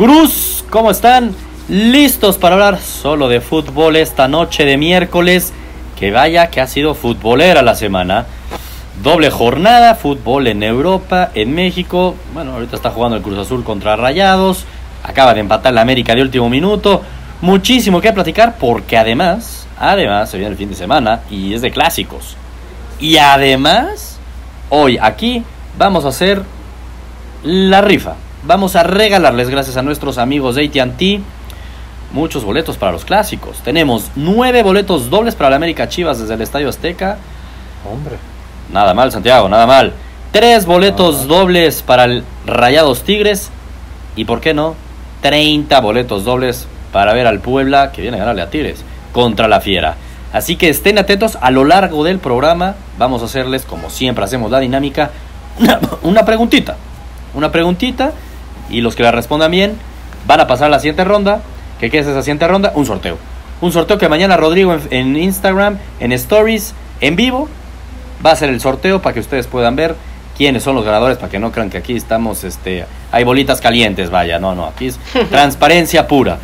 Gurús, ¿cómo están? ¿Listos para hablar solo de fútbol esta noche de miércoles? Que vaya que ha sido futbolera la semana. Doble jornada, fútbol en Europa, en México. Bueno, ahorita está jugando el Cruz Azul contra Rayados. Acaba de empatar la América de último minuto. Muchísimo que platicar porque además, además, se viene el fin de semana y es de clásicos. Y además, hoy aquí vamos a hacer la rifa. Vamos a regalarles, gracias a nuestros amigos de ATT, muchos boletos para los clásicos. Tenemos nueve boletos dobles para la América Chivas desde el Estadio Azteca. Hombre. Nada mal, Santiago, nada mal. Tres boletos dobles para el Rayados Tigres. Y por qué no, 30 boletos dobles para ver al Puebla, que viene a ganarle a Tigres, contra la Fiera. Así que estén atentos a lo largo del programa. Vamos a hacerles, como siempre hacemos la dinámica, una, una preguntita. Una preguntita. Y los que la respondan bien van a pasar a la siguiente ronda. ¿Qué, qué es esa siguiente ronda? Un sorteo. Un sorteo que mañana Rodrigo en, en Instagram, en Stories, en vivo, va a ser el sorteo para que ustedes puedan ver quiénes son los ganadores, para que no crean que aquí estamos, este, hay bolitas calientes, vaya, no, no, aquí es transparencia pura.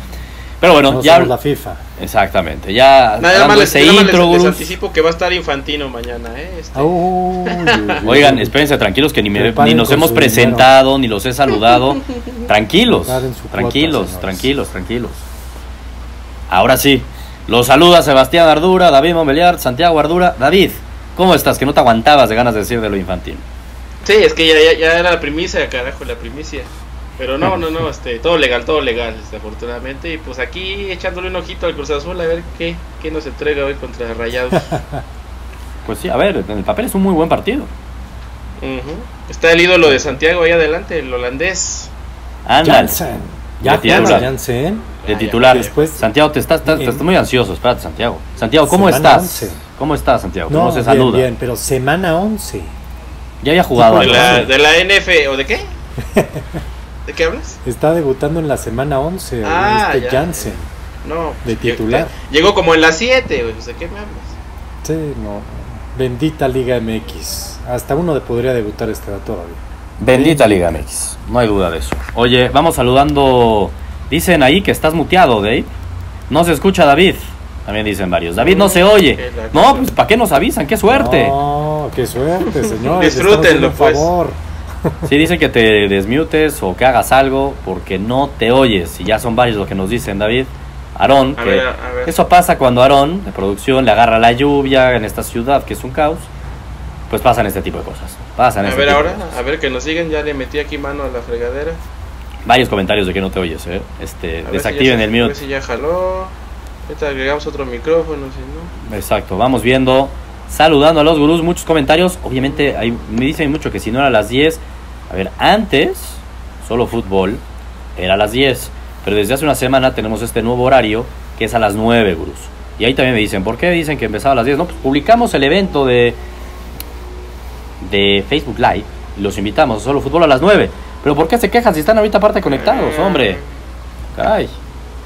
Pero bueno, No ya... somos la FIFA. Exactamente, ya Nada dando más les, ese nada intro, les- anticipo que va a estar Infantino mañana, ¿eh? Este. Oigan, espérense tranquilos que ni, me- ni nos hemos presentado, ni los he saludado. Tranquilos, cuota, tranquilos, tranquilos, tranquilos. Ahora sí, los saluda Sebastián Ardura, David Montbeliard, Santiago Ardura. David, ¿cómo estás? Que no te aguantabas de ganas de decir de lo infantil. Sí, es que ya, ya, ya era la primicia, carajo, la primicia. Pero no, no, no, este, todo legal, todo legal, este, afortunadamente. Y pues aquí echándole un ojito al Cruz Azul a ver qué, qué nos entrega hoy contra Rayados. Pues sí, a ver, en el papel es un muy buen partido. Está el ídolo de Santiago ahí adelante, el holandés. Ándale, Ya titular. Jansen. de Ah, titular. Después- Santiago, te estás, estás, En- estás muy ansioso. Espérate, Santiago. Santiago, ¿cómo Semana estás? 11. ¿Cómo estás, Santiago? ¿Cómo No, se bien, saluda? bien, pero semana 11. Ya había jugado De algo. la, de la NF, ¿o de qué? ¿De qué hablas? Está debutando en la semana 11 Ah, este ya. Jansen. No. De titular. Llegó como en las 7, güey, pues, ¿de qué me hablas? Sí, no. Bendita Liga MX. Hasta uno de podría debutar este todavía. Bendita Liga MX, no hay duda de eso. Oye, vamos saludando. Dicen ahí que estás muteado, Dave. No se escucha David. También dicen varios. David no se oye. La No, pues ¿para qué nos avisan? ¡Qué suerte! No, qué suerte, señor. Disfrútenlo, pues. favor. Sí, dicen que te desmutes o que hagas algo porque no te oyes. Y ya son varios los que nos dicen, David. Aarón, que ver, eso pasa cuando Aarón, de producción, le agarra la lluvia en esta ciudad que es un caos. Pues pasan este tipo de cosas. Pasan A este ver tipo ahora, de cosas. a ver que nos sigan, ya le metí aquí mano a la fregadera. Varios comentarios de que no te oyes, ¿eh? Este, A si desactiven ya el ver si ya jaló. Ahorita agregamos otro micrófono, si no. Exacto, vamos viendo, saludando a los gurús, muchos comentarios. Obviamente, hay, me dicen mucho que si no era a las 10, a ver, antes, solo fútbol, era a las 10. Pero desde hace una semana tenemos este nuevo horario que es a las 9, gurús. Y ahí también me dicen, ¿por qué dicen que empezaba a las 10? No, pues publicamos el evento de, de Facebook Live y los invitamos a solo fútbol a las 9. Pero ¿por qué se quejan si están ahorita aparte conectados, hombre? Caray,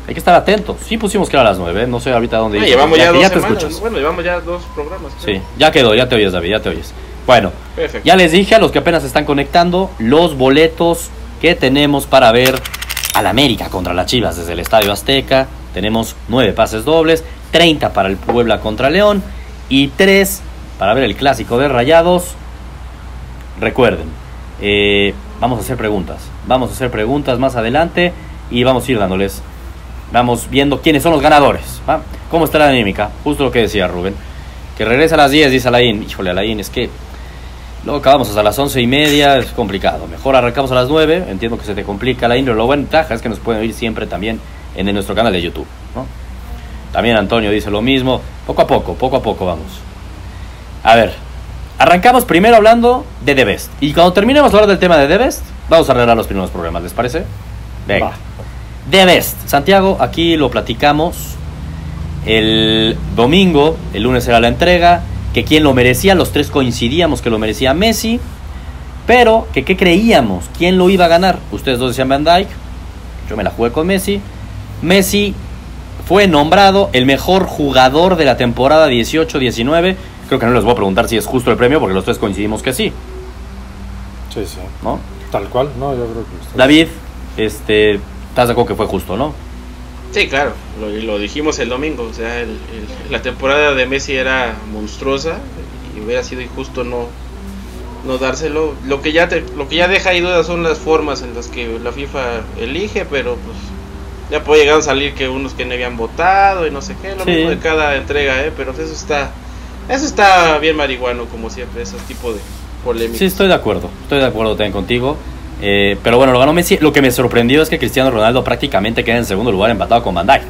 hay que estar atentos. Sí pusimos que era a las 9, no sé ahorita dónde No, llevamos ya ya, dos ya te semanas. escuchas. Bueno, llevamos ya dos programas. creo. Sí, ya quedó, ya te oyes, David, ya te oyes. Bueno, Perfecto. ya les dije a los que apenas están conectando los boletos que tenemos para ver al América contra las Chivas desde el Estadio Azteca. Tenemos nueve pases dobles, 30 para el Puebla contra León y 3 para ver el clásico de Rayados. Recuerden, eh, vamos a hacer preguntas. Vamos a hacer preguntas más adelante y vamos a ir dándoles. Vamos viendo quiénes son los ganadores. ¿va? ¿Cómo está la dinámica? Justo lo que decía Rubén. Que regresa a las 10, dice Alain. Híjole, Alain, es que luego acabamos hasta las 11 y media, es complicado. Mejor arrancamos a las 9. Entiendo que se te complica, Alain, pero lo ventaja es que nos pueden oír siempre también en, en nuestro canal de YouTube. ¿no? También Antonio dice lo mismo. Poco a poco, poco a poco vamos. A ver, arrancamos primero hablando de The Best. Y cuando terminemos de hablar del tema de The Best, vamos a arreglar los primeros problemas, ¿les parece? Venga. Va. The Best. Santiago, aquí lo platicamos. El domingo, el lunes era la entrega. Que quien lo merecía, los tres coincidíamos que lo merecía Messi. Pero que qué creíamos, quién lo iba a ganar. Ustedes dos decían Van Dyke. Yo me la jugué con Messi. Messi fue nombrado el mejor jugador de la temporada 18-19. Creo que no les voy a preguntar si es justo el premio porque los tres coincidimos que sí, Sí, sí. ¿no? Tal cual. No, yo creo que David, este, estás de acuerdo que fue justo, ¿no? Sí, claro, lo, lo dijimos el domingo, o sea, el- el- la temporada de Messi era monstruosa y hubiera sido injusto no no dárselo. Lo que ya te, lo que ya deja ahí dudas son las formas en las que la FIFA elige, pero pues ya puede llegar a salir que unos que no habían votado y no sé qué, lo Sí. mismo de cada entrega, eh, pero eso está eso está bien marihuano como siempre, ese tipo de polémicas. Sí, estoy de acuerdo. Estoy de acuerdo también contigo. Eh, pero bueno, lo ganó Messi. Lo que me sorprendió es que Cristiano Ronaldo prácticamente queda en segundo lugar empatado con Van Dijk.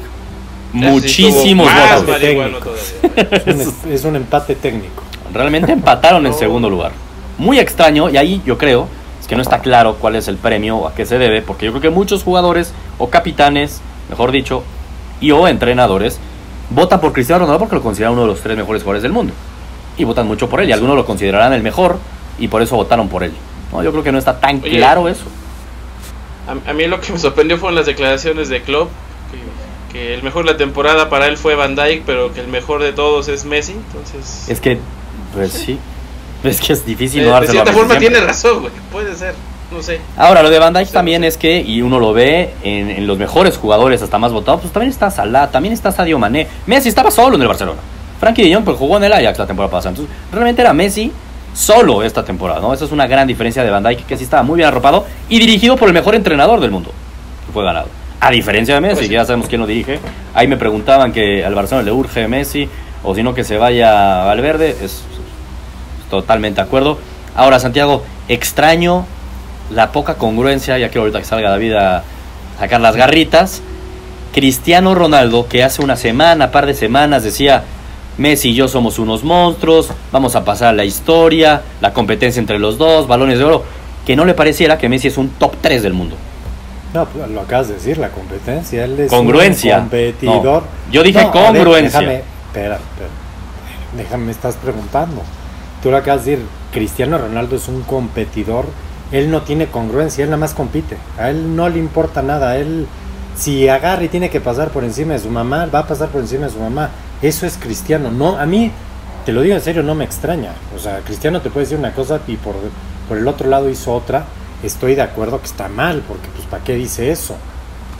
Muchísimos votos. Es un, es un empate técnico. Realmente empataron en segundo lugar. Muy extraño, y ahí yo creo es que no está claro cuál es el premio o a qué se debe, porque yo creo que muchos jugadores o capitanes, mejor dicho, y o entrenadores votan por Cristiano Ronaldo porque lo consideran uno de los tres mejores jugadores del mundo. Y votan mucho por él, y algunos lo considerarán el mejor, y por eso votaron por él. No, yo creo que no está tan Oye. claro eso. A, a mí lo que me sorprendió fueron las declaraciones de Klopp, que, que el mejor de la temporada para él fue Van Dijk, pero que el mejor de todos es Messi, entonces... Es que, pues sí, es que es difícil de, no de cierta forma tiene razón, güey, puede ser, no sé. Ahora, lo de Van Dijk Sí, también sí. es que, y uno lo ve en, en los mejores jugadores, hasta más votados, pues también está Salah, también está Sadio Mané. Messi estaba solo en el Barcelona. Frankie de Jong pues, jugó en el Ajax la temporada pasada. Entonces, realmente era Messi solo esta temporada, ¿no? Esa es una gran diferencia de Van Dijk, que sí estaba muy bien arropado y dirigido por el mejor entrenador del mundo, que fue ganado. A diferencia de Messi, Pues sí. que ya sabemos quién lo dirige. Ahí me preguntaban que al Barcelona le urge Messi, o si no que se vaya a Valverde. Es, es totalmente de acuerdo. Ahora, Santiago, extraño la poca congruencia, ya quiero ahorita que salga David a sacar las garritas. Cristiano Ronaldo, que hace una semana, par de semanas, decía, Messi y yo somos unos monstruos, vamos a pasar a la historia, la competencia entre los dos, balones de oro, que no le pareciera que Messi es un top 3 del mundo. No, pues, lo acabas de decir, la competencia. Él es Congruencia. un competidor. No, yo dije ver, congruencia. déjame, espera, espera. Déjame, me estás preguntando. Tú lo acabas de decir, Cristiano Ronaldo es un competidor. Él no tiene congruencia, él nada más compite. A él no le importa nada. Él, si agarra y tiene que pasar por encima de su mamá, va a pasar por encima de su mamá. Eso es Cristiano. No, a mí, te lo digo en serio, no me extraña. O sea, Cristiano te puede decir una cosa y por, por el otro lado hizo otra. Estoy de acuerdo que está mal, porque pues ¿para qué dice eso?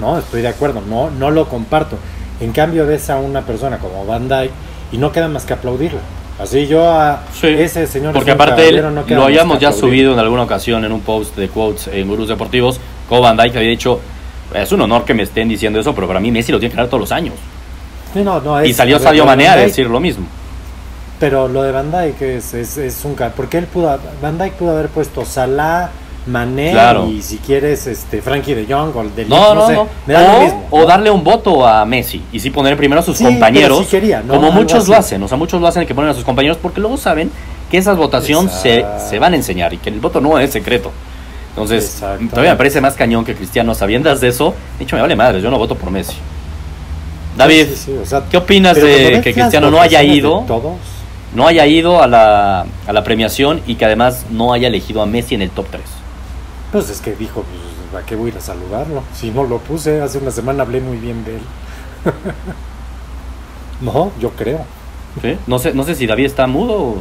No, estoy de acuerdo, no, no lo comparto. En cambio ves a una persona como Van Dyke y no queda más que aplaudirla. Así yo a Sí, ese señor Porque aparte él, no lo habíamos ya aplaudir. subido en alguna ocasión en un post de quotes en Gurús Deportivos, como Van Dijk había dicho, es un honor que me estén diciendo eso, pero para mí Messi lo tiene que ganar todos los años. No, y salió Sadio Mané a Dijk- decir lo mismo. Pero lo de Van Dyke es, es, es un porque él pudo Van Dyke pudo haber puesto Salah, Mané Claro. y si quieres este Frankie de Jong o el de No, no, sé, no. me da lo O, mismo. o ¿no? darle un voto a Messi y sí poner primero a sus Sí, compañeros, como muchos lo hacen. O sea, muchos lo hacen que ponen a sus compañeros porque luego saben que esas votaciones se, se van a enseñar y que el voto no es secreto. Entonces, todavía me parece más cañón que Cristiano, sabiendas de eso. De hecho, me vale madre, yo no voto por Messi. David, Sí, sí, sí, o sea, ¿qué opinas de que Cristiano no haya ido? Todos. No haya ido a la, a la premiación y que además no haya elegido a Messi en el top 3. Pues es que dijo, pues, ¿a qué voy a ir a saludarlo? Si no lo puse, hace una semana hablé muy bien de él. no, yo creo. ¿Sí? No, sé, no sé si David está mudo o...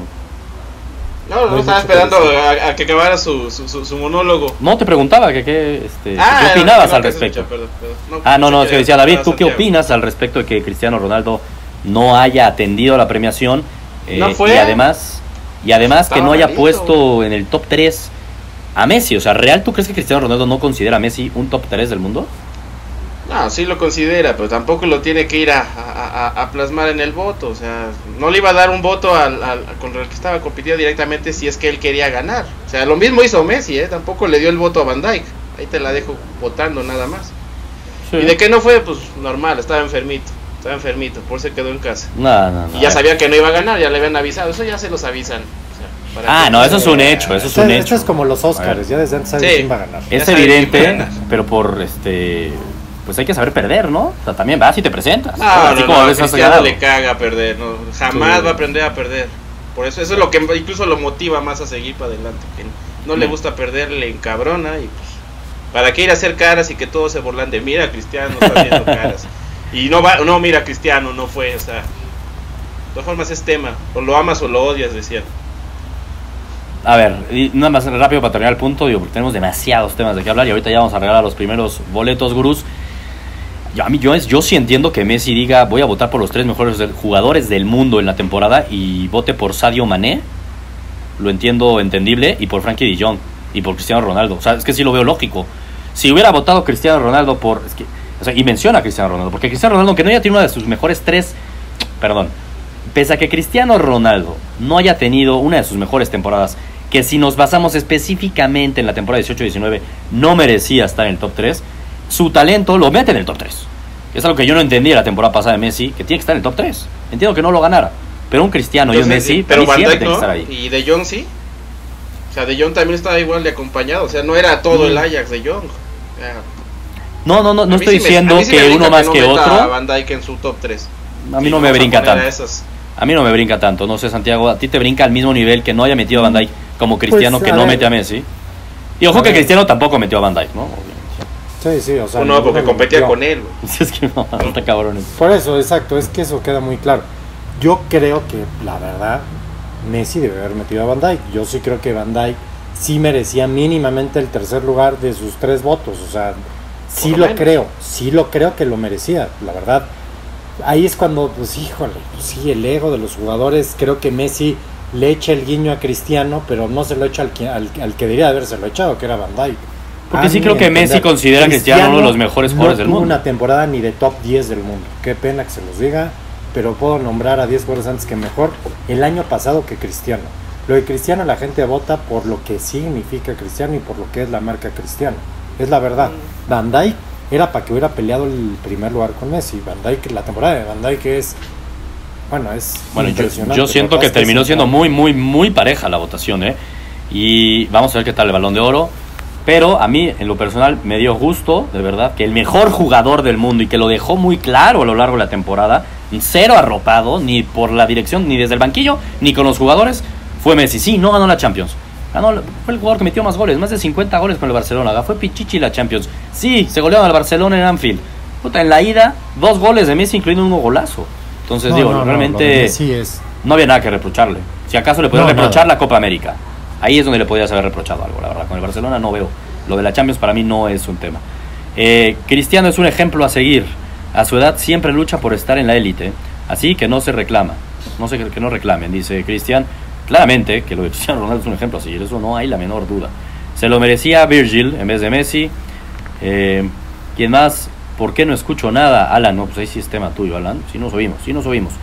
No, no, estaba que esperando a, a que acabara su, su, su, su monólogo. No, te preguntaba que qué, este, Ah, qué opinabas no, al no, que respecto. escucha, perdón, perdón. Ah, no, no, es que decía David, ¿tú qué opinas al respecto de que Cristiano Ronaldo no haya atendido a la premiación? eh, No fue. Y además, y además que no haya malito. puesto en el top 3 a Messi. O sea, ¿real tú crees que Cristiano Ronaldo no considera a Messi un top 3 del mundo? No, sí lo considera, pero tampoco lo tiene que ir a, a- a- plasmar en el voto. O sea, no le iba a dar un voto al, al- contra el que estaba compitiendo directamente si es que él quería ganar. O sea, lo mismo hizo Messi, ¿eh? Tampoco le dio el voto a Van Dyke. Ahí te la dejo votando nada más. ¿Y de qué no fue? Pues normal, estaba enfermito. Estaba enfermito, por eso se quedó en casa. No, no, no. Y ya sabía que no iba a ganar, ya le habían avisado. Eso ya se los avisan. O sea, para Ah, no, eso es un hecho, eso es Esto- un esto hecho. es como los. Oscars, ya desde antes sabes Sí. quién va a ganar. Es evidente, pero por este. Pues hay que saber perder, ¿no? O sea, también vas y te presentas. No, Así no, como no, a veces has Cristiano le caga a perder, no, jamás Sí. va a aprender a perder. Por eso, eso es lo que incluso lo motiva más a seguir para adelante. Que no le Mm. gusta perder, le encabrona y pues, ¿para qué ir a hacer caras y que todos se burlan de mira Cristiano está haciendo caras? Y no va, no mira Cristiano, no fue, o sea, de todas formas es tema, o lo amas o lo odias, decía. A ver, y nada más rápido para terminar el punto, digo, porque tenemos demasiados temas de qué hablar y ahorita ya vamos a regalar los primeros boletos gurús. Yo, a mí, yo, yo sí entiendo que Messi diga voy a votar por los tres mejores jugadores del mundo en la temporada y vote por Sadio Mané. Lo entiendo entendible. Y por Frankie Jong. Y por Cristiano Ronaldo. O sea, es que sí lo veo lógico. Si hubiera votado Cristiano Ronaldo por... es que- o sea, y menciona a Cristiano Ronaldo. Porque Cristiano Ronaldo, aunque no haya tenido una de sus mejores tres... Perdón. Pese a que Cristiano Ronaldo no haya tenido una de sus mejores temporadas, que si nos basamos específicamente en la temporada 18-19 no merecía estar en el top 3, su talento lo mete en el top 3. Es algo que yo no entendí la temporada pasada de Messi, que tiene que estar en el top 3. Entiendo que no lo ganara, pero un Cristiano y un Entonces, Messi, pero para mí Van siempre Dijk tiene que estar ahí. y De Jong sí. O sea, De Jong también estaba igual de acompañado, o sea, no era todo el Mm. Ajax de Jong. No, no, no, no estoy sí diciendo sí que uno más no que meta A otro. Van Dijk en su top 3. A mí no me brinca tanto. A mí no me brinca tanto. No sé, Santiago, a ti te brinca al mismo nivel que no haya metido a Van Dijk como Cristiano Pues, que no ver. mete a Messi. Y ojo A que ver. Cristiano tampoco metió a Van Dijk, ¿no? Sí, sí, o sea. no, porque competía con él. güey. es que no, está cabrón. eso. Por eso, exacto, es que eso queda muy claro. Yo creo que, la verdad, Messi debe haber metido a Van Dijk. Yo sí creo que Van Dijk sí merecía mínimamente el tercer lugar de sus tres votos. O sea, sí lo creo, sí lo creo que lo merecía, la verdad. Ahí es cuando, pues híjole, pues sí, el ego de los jugadores, creo que Messi le echa el guiño a Cristiano, pero no se lo echa al que, al, al que debería habérselo echado, que era Van Dijk. Porque sí creo que entender, Messi considera a Cristiano uno de los mejores jugadores no del tuvo mundo. una temporada ni de top 10 del mundo. Qué pena que se los diga, pero puedo nombrar a 10 jugadores antes que mejor el año pasado que Cristiano. Lo de Cristiano la gente vota por lo que significa Cristiano y por lo que es la marca Cristiano. Es la verdad. Van Dijk era para que hubiera peleado el primer lugar con Messi. Van Dijk, la temporada de Van Dijk es bueno, es Bueno, yo, impresionante. yo siento Lo que terminó siendo muy, muy, muy pareja la votación, ¿eh? Y vamos a ver qué tal el balón de oro. Pero a mí, en lo personal, me dio gusto, de verdad, que el mejor jugador del mundo y que lo dejó muy claro a lo largo de la temporada, cero arropado, ni por la dirección, ni desde el banquillo, ni con los jugadores, fue Messi. Sí, no ganó la Champions. Ganó, fue el jugador que metió más goles, más de 50 goles con el Barcelona. Fue Pichichi la Champions. Sí, se golearon al Barcelona en Anfield. Puta, en la ida, dos goles de Messi, incluyendo un golazo. Entonces, No, digo, no, realmente es no había nada que reprocharle. Si acaso le podía No, reprochar nada. la Copa América. Ahí es donde le podías haber reprochado algo, la verdad. Con el Barcelona no veo. Lo de la Champions para mí no es un tema. Eh, Cristiano es un ejemplo a seguir. A su edad siempre lucha por estar en la élite. Así que no se reclama. No sé que no reclamen, dice Cristian. Claramente que lo de Cristiano Ronaldo es un ejemplo a seguir. Eso no hay la menor duda. Se lo merecía Virgil en vez de Messi. Eh, ¿Quién más? ¿Por qué no escucho nada? Alan, no, pues ahí sí es tema tuyo, Alan. Sí nos oímos, sí nos oímos.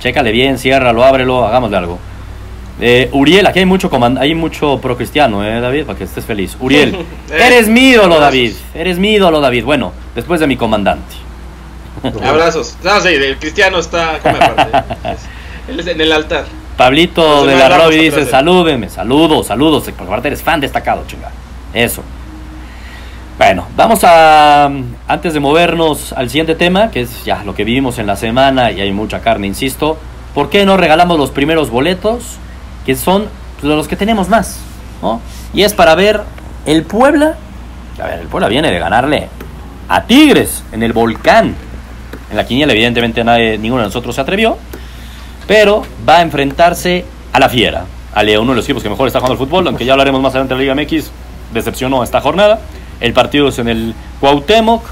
Chécale bien, ciérralo, ábrelo, hagámosle algo. Eh, Uriel, aquí hay mucho hay mucho pro cristiano, eh, David, para que estés feliz. Uriel, Eh, eres mi ídolo. David. Eres mi ídolo, David. Bueno, después de mi comandante. Abrazos. No, sí, el cristiano está aparte. Él es en el altar. Pablito de la otra dice, vez. salúdenme, saludos, saludos, porque aparte eres fan destacado, chinga. Eso. Bueno, vamos a, antes de movernos al siguiente tema, que es ya lo que vivimos en la semana y hay mucha carne, insisto, ¿por qué no regalamos los primeros boletos, que son de los que tenemos más? ¿no? Y es para ver el Puebla, a ver, el Puebla viene de ganarle a Tigres en el volcán. En la quiniela evidentemente nadie, ninguno de nosotros se atrevió, pero va a enfrentarse a la Fiera, a uno de los equipos que mejor está jugando al fútbol, aunque ya hablaremos más adelante de la Liga MX, decepcionó esta jornada. El partido es en el Cuauhtémoc.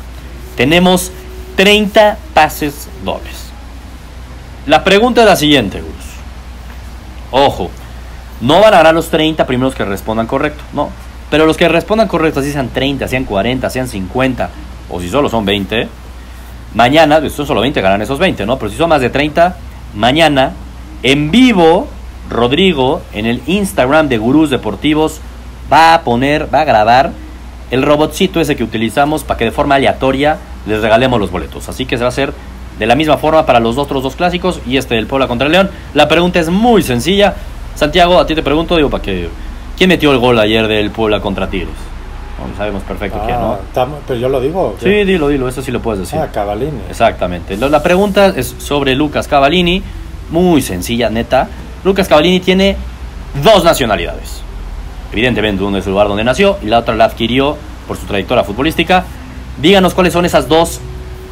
Tenemos 30 pases dobles. La pregunta es la siguiente, Gus. Ojo, no van a ganar los 30 primeros que respondan correcto, no. Pero los que respondan correcto, así sean 30, sean 40, sean 50, o si solo son 20, mañana, si son solo 20, ganan esos 20, ¿no? Pero si son más de 30, mañana, en vivo, Rodrigo, en el Instagram de Gurús Deportivos, va a poner, va a grabar el robotcito ese que utilizamos para que de forma aleatoria les regalemos los boletos. Así que se va a hacer de la misma forma para los otros dos clásicos y este del Puebla contra el León. La pregunta es muy sencilla. Santiago, a ti te pregunto, digo, para que... ¿Quién metió el gol ayer del Puebla contra Tigres? Bueno, sabemos perfecto quién, Ah, ¿no? tam- pero yo lo digo. Sí, dilo, dilo, eso sí lo puedes decir. Ah, Cavalini. Exactamente. La pregunta es sobre Lucas Cavallini. Muy sencilla, neta. Lucas Cavallini tiene dos nacionalidades. Evidentemente, uno es el lugar donde nació y la otra la adquirió por su trayectoria futbolística. Díganos cuáles son esas dos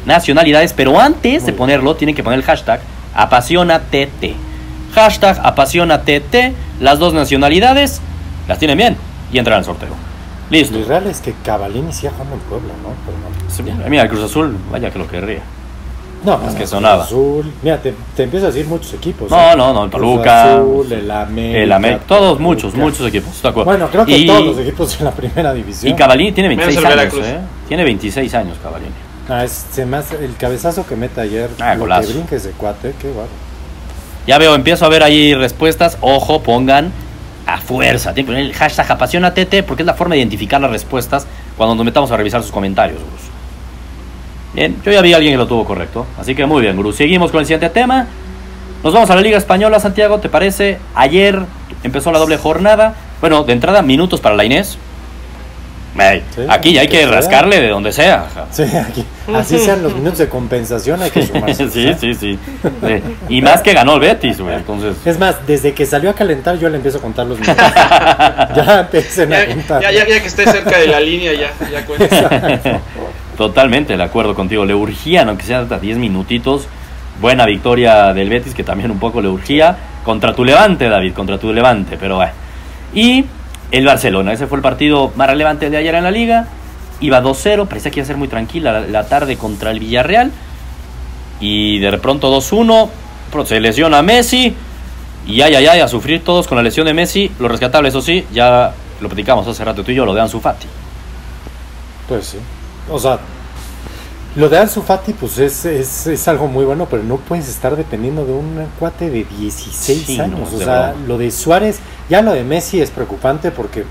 nacionalidades, pero antes de Muy ponerlo, tienen que poner el hashtag apasionatt. Hashtag apasionatt. Las dos nacionalidades las tienen bien y entran al sorteo. Listo. Lo real es que Cavalini sí jugando en Puebla, ¿no? Pero no. Sí, Mira, el Cruz Azul, vaya que lo querría. No, Es que Cruz sonaba. Azul. Mira, te, te empiezo a decir muchos equipos. No, ¿eh? no, no, el Cruz Toluca, Azul, el América. El América, todos, Toluca. muchos, muchos equipos. Bueno, creo que y, todos los equipos en la primera división. Y Cavallini tiene Menos 26 el años, Veracruz. ¿eh? Tiene 26 años Cavallini. Ah, es, se me hace- el cabezazo que mete ayer, Ah, lo que brinca ese cuate, qué guapo. Ya veo, empiezo a ver ahí respuestas. Ojo, pongan a fuerza. Tienen el hashtag apasionatete porque es la forma de identificar las respuestas cuando nos metamos a revisar sus comentarios, Gus. Bien, yo ya vi a alguien que lo tuvo correcto. Así que muy bien, Guru. Seguimos con el siguiente tema. Nos vamos a la Liga Española, Santiago, ¿te parece? Ayer empezó la doble jornada. Bueno, de entrada, minutos para la Inés. Ey, Sí, aquí ya hay que que sea. rascarle de donde sea. Sí, aquí, así sean los minutos de compensación, hay que sumarse. sí, sí, sí. Sí. Y más que ganó el Betis, güey. Entonces, Es más, desde que salió a calentar yo le empiezo a contar los minutos. ya empiecen a contar. ya, ya, ya que esté cerca de la línea, ya, ya cuenta. Totalmente de acuerdo contigo. Le urgían, aunque sea hasta 10 minutitos. Buena victoria del Betis, que también un poco le urgía. Contra tu levante, David, contra tu levante, pero bueno. Y el Barcelona, ese fue el partido más relevante de ayer en la liga. Iba 2-0, parecía que iba a ser muy tranquila la, la tarde contra el Villarreal. Y de pronto 2-1, pero se lesiona Messi. Y ay, ay, ay, a sufrir todos con la lesión de Messi. Lo rescatable, eso sí, ya lo platicamos hace rato tú y yo, lo de Ansu Fati. Pues sí. O sea, lo de Ansu Fati pues es, es, es algo muy bueno, pero no puedes estar dependiendo de un cuate de 16 Sí, no, años. o sea, verdad. lo de Suárez, ya lo de Messi es preocupante porque...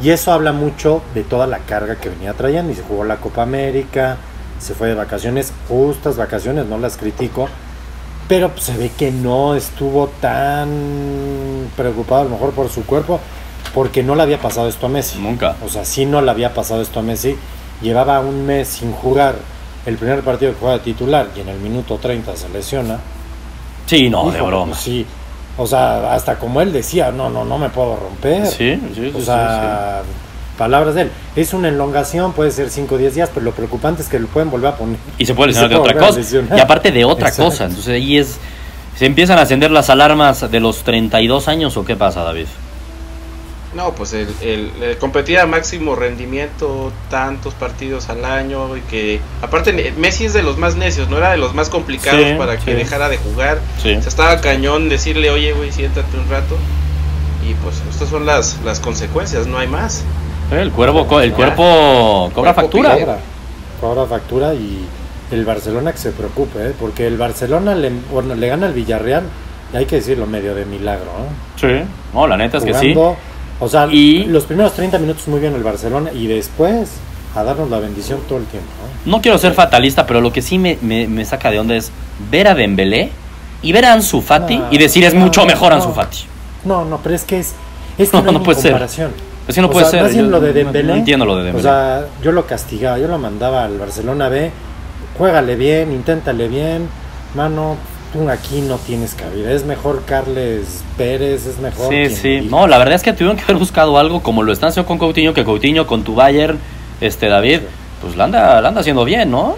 Y eso habla mucho de toda la carga que venía trayendo. Y se jugó la Copa América, se fue de vacaciones, justas vacaciones, no las critico. Pero pues, se ve que no estuvo tan preocupado a lo mejor por su cuerpo, porque no le había pasado esto a Messi. Nunca. O sea, sí no le había pasado esto a Messi. Llevaba un mes sin jugar el primer partido que juega de titular y en el minuto 30 se lesiona. Sí, no, de broma. pues sí. O sea, hasta como él decía, no, no, no me puedo romper. Sí, sí, sí, O sí, sea, palabras de él. Es una elongación, puede ser 5 o 10 días, pero lo preocupante es que lo pueden volver a poner. Y se puede lesionar de otra cosa. Y aparte de otra Exacto. cosa. Entonces ahí es. ¿Se empiezan a encender las alarmas de los 32 años o qué pasa, David? No, pues el, el, el competir a máximo rendimiento, tantos partidos al año, y que aparte Messi es de los más necios, no era de los más complicados Sí, para que sí. dejara de jugar. Sí. O sea, estaba cañón decirle, oye, güey, siéntate un rato. Y pues estas son las, las consecuencias, no hay más. El cuerpo, co- el cuerpo cobra Cuerpo factura. cobra factura y el Barcelona que se preocupe, ¿eh? porque el Barcelona le, bueno, le gana al Villarreal, y hay que decirlo, medio de milagro. ¿eh? Sí. No, la neta es que sí. O sea, Y- los primeros 30 minutos muy bien el Barcelona y después a darnos la bendición todo el tiempo. ¿no? No quiero ser fatalista, pero lo que sí me, me- me saca de onda es ver a Dembélé y ver a Ansu Fati No, y decir es no, mucho mejor. Ansu Fati. No, no, pero es que es, es que No, puede ser. comparación. Es que no O puede sea, ser. yo lo de Dembélé. No, entiendo lo de Dembélé. O sea, yo lo castigaba, yo lo mandaba al Barcelona B, juégale bien, inténtale bien, mano, tú aquí no tienes cabida. Es mejor Carles Pérez, es mejor. Sí, sí. diga. No, la verdad es que tuvieron que haber buscado algo como lo están haciendo con Coutinho, que Coutinho con tu Bayern, este David, pues la anda, la anda haciendo bien, ¿no?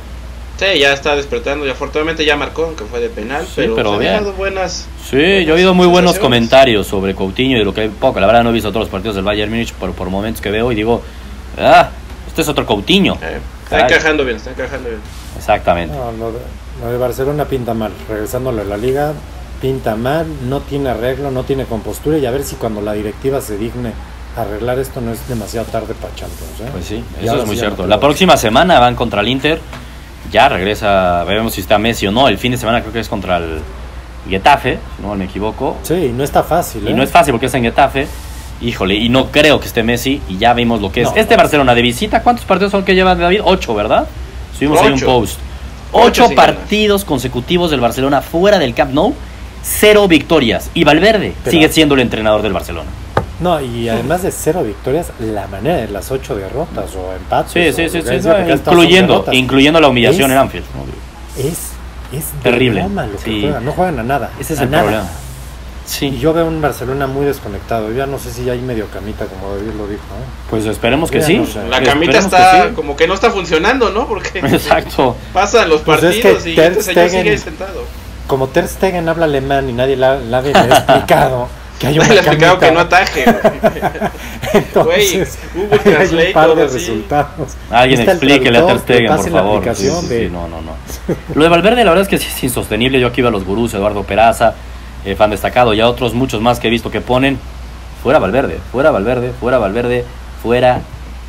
Sí, ya está despertando y afortunadamente ya marcó, aunque fue de penal, Sí, pero, pero ha bien. buenas. Sí, yo he oído muy buenos comentarios sobre Coutinho y de lo que hay poco. La verdad no he visto todos los partidos del Bayern Múnich, pero por momentos que veo y digo, ah, este es otro Coutinho. Eh, está encajando bien, está encajando bien. Exactamente. No, lo, de, lo de Barcelona pinta mal. Regresándole a la liga, pinta mal, no tiene arreglo, no tiene compostura y a ver si cuando la directiva se digne arreglar esto no es demasiado tarde para Champions. ¿eh? Pues sí, Y eso es muy sí cierto. La próxima semana van contra el Inter. Ya regresa, veremos si está Messi o no. El fin de semana creo que es contra el Getafe, si no me equivoco. Sí, no está fácil. Y ¿eh? no es fácil porque es en Getafe. Híjole, y no creo que esté Messi. Y ya vimos lo que es. No, este no. Barcelona de visita, ¿cuántos partidos son que lleva David? Ocho, ¿verdad? Subimos ahí un Ocho. post. Ocho Ocho partidos consecutivos del Barcelona fuera del Camp Nou. Cero victorias. Y Valverde Pero- sigue siendo el entrenador del Barcelona. No, y además de cero victorias, la manera de las ocho derrotas o empates. Sí, sí, sí, sí. incluyendo, derrotas. incluyendo la humillación Es- en Anfield. Es, es Terrible, lo que sí. juegan. No juegan a nada. Ese es a el nada. problema. Y Sí. yo veo un Barcelona muy desconectado. Yo ya no sé si ya hay medio camita, como David lo dijo. ¿eh? Pues esperemos que Ya sí. no sé. La camita está que sí. como que no está funcionando, ¿no? Porque Exacto. pasan los Pues es partidos que y Ter este señor sigue ahí sentado. Como Ter Stegen habla alemán y nadie la, la ha explicado, que hay Le una explicaron que no ataje. güey. Entonces, hay un par de así. resultados. Alguien explíquele a Ter Stegen, por favor. Sí, sí, de- sí, no, no, no. Lo de Valverde, la verdad es que sí es insostenible. Yo aquí veo a los gurús, Eduardo Peraza, eh, fan destacado, y a otros muchos más que he visto que ponen fuera Valverde, fuera Valverde, fuera Valverde, fuera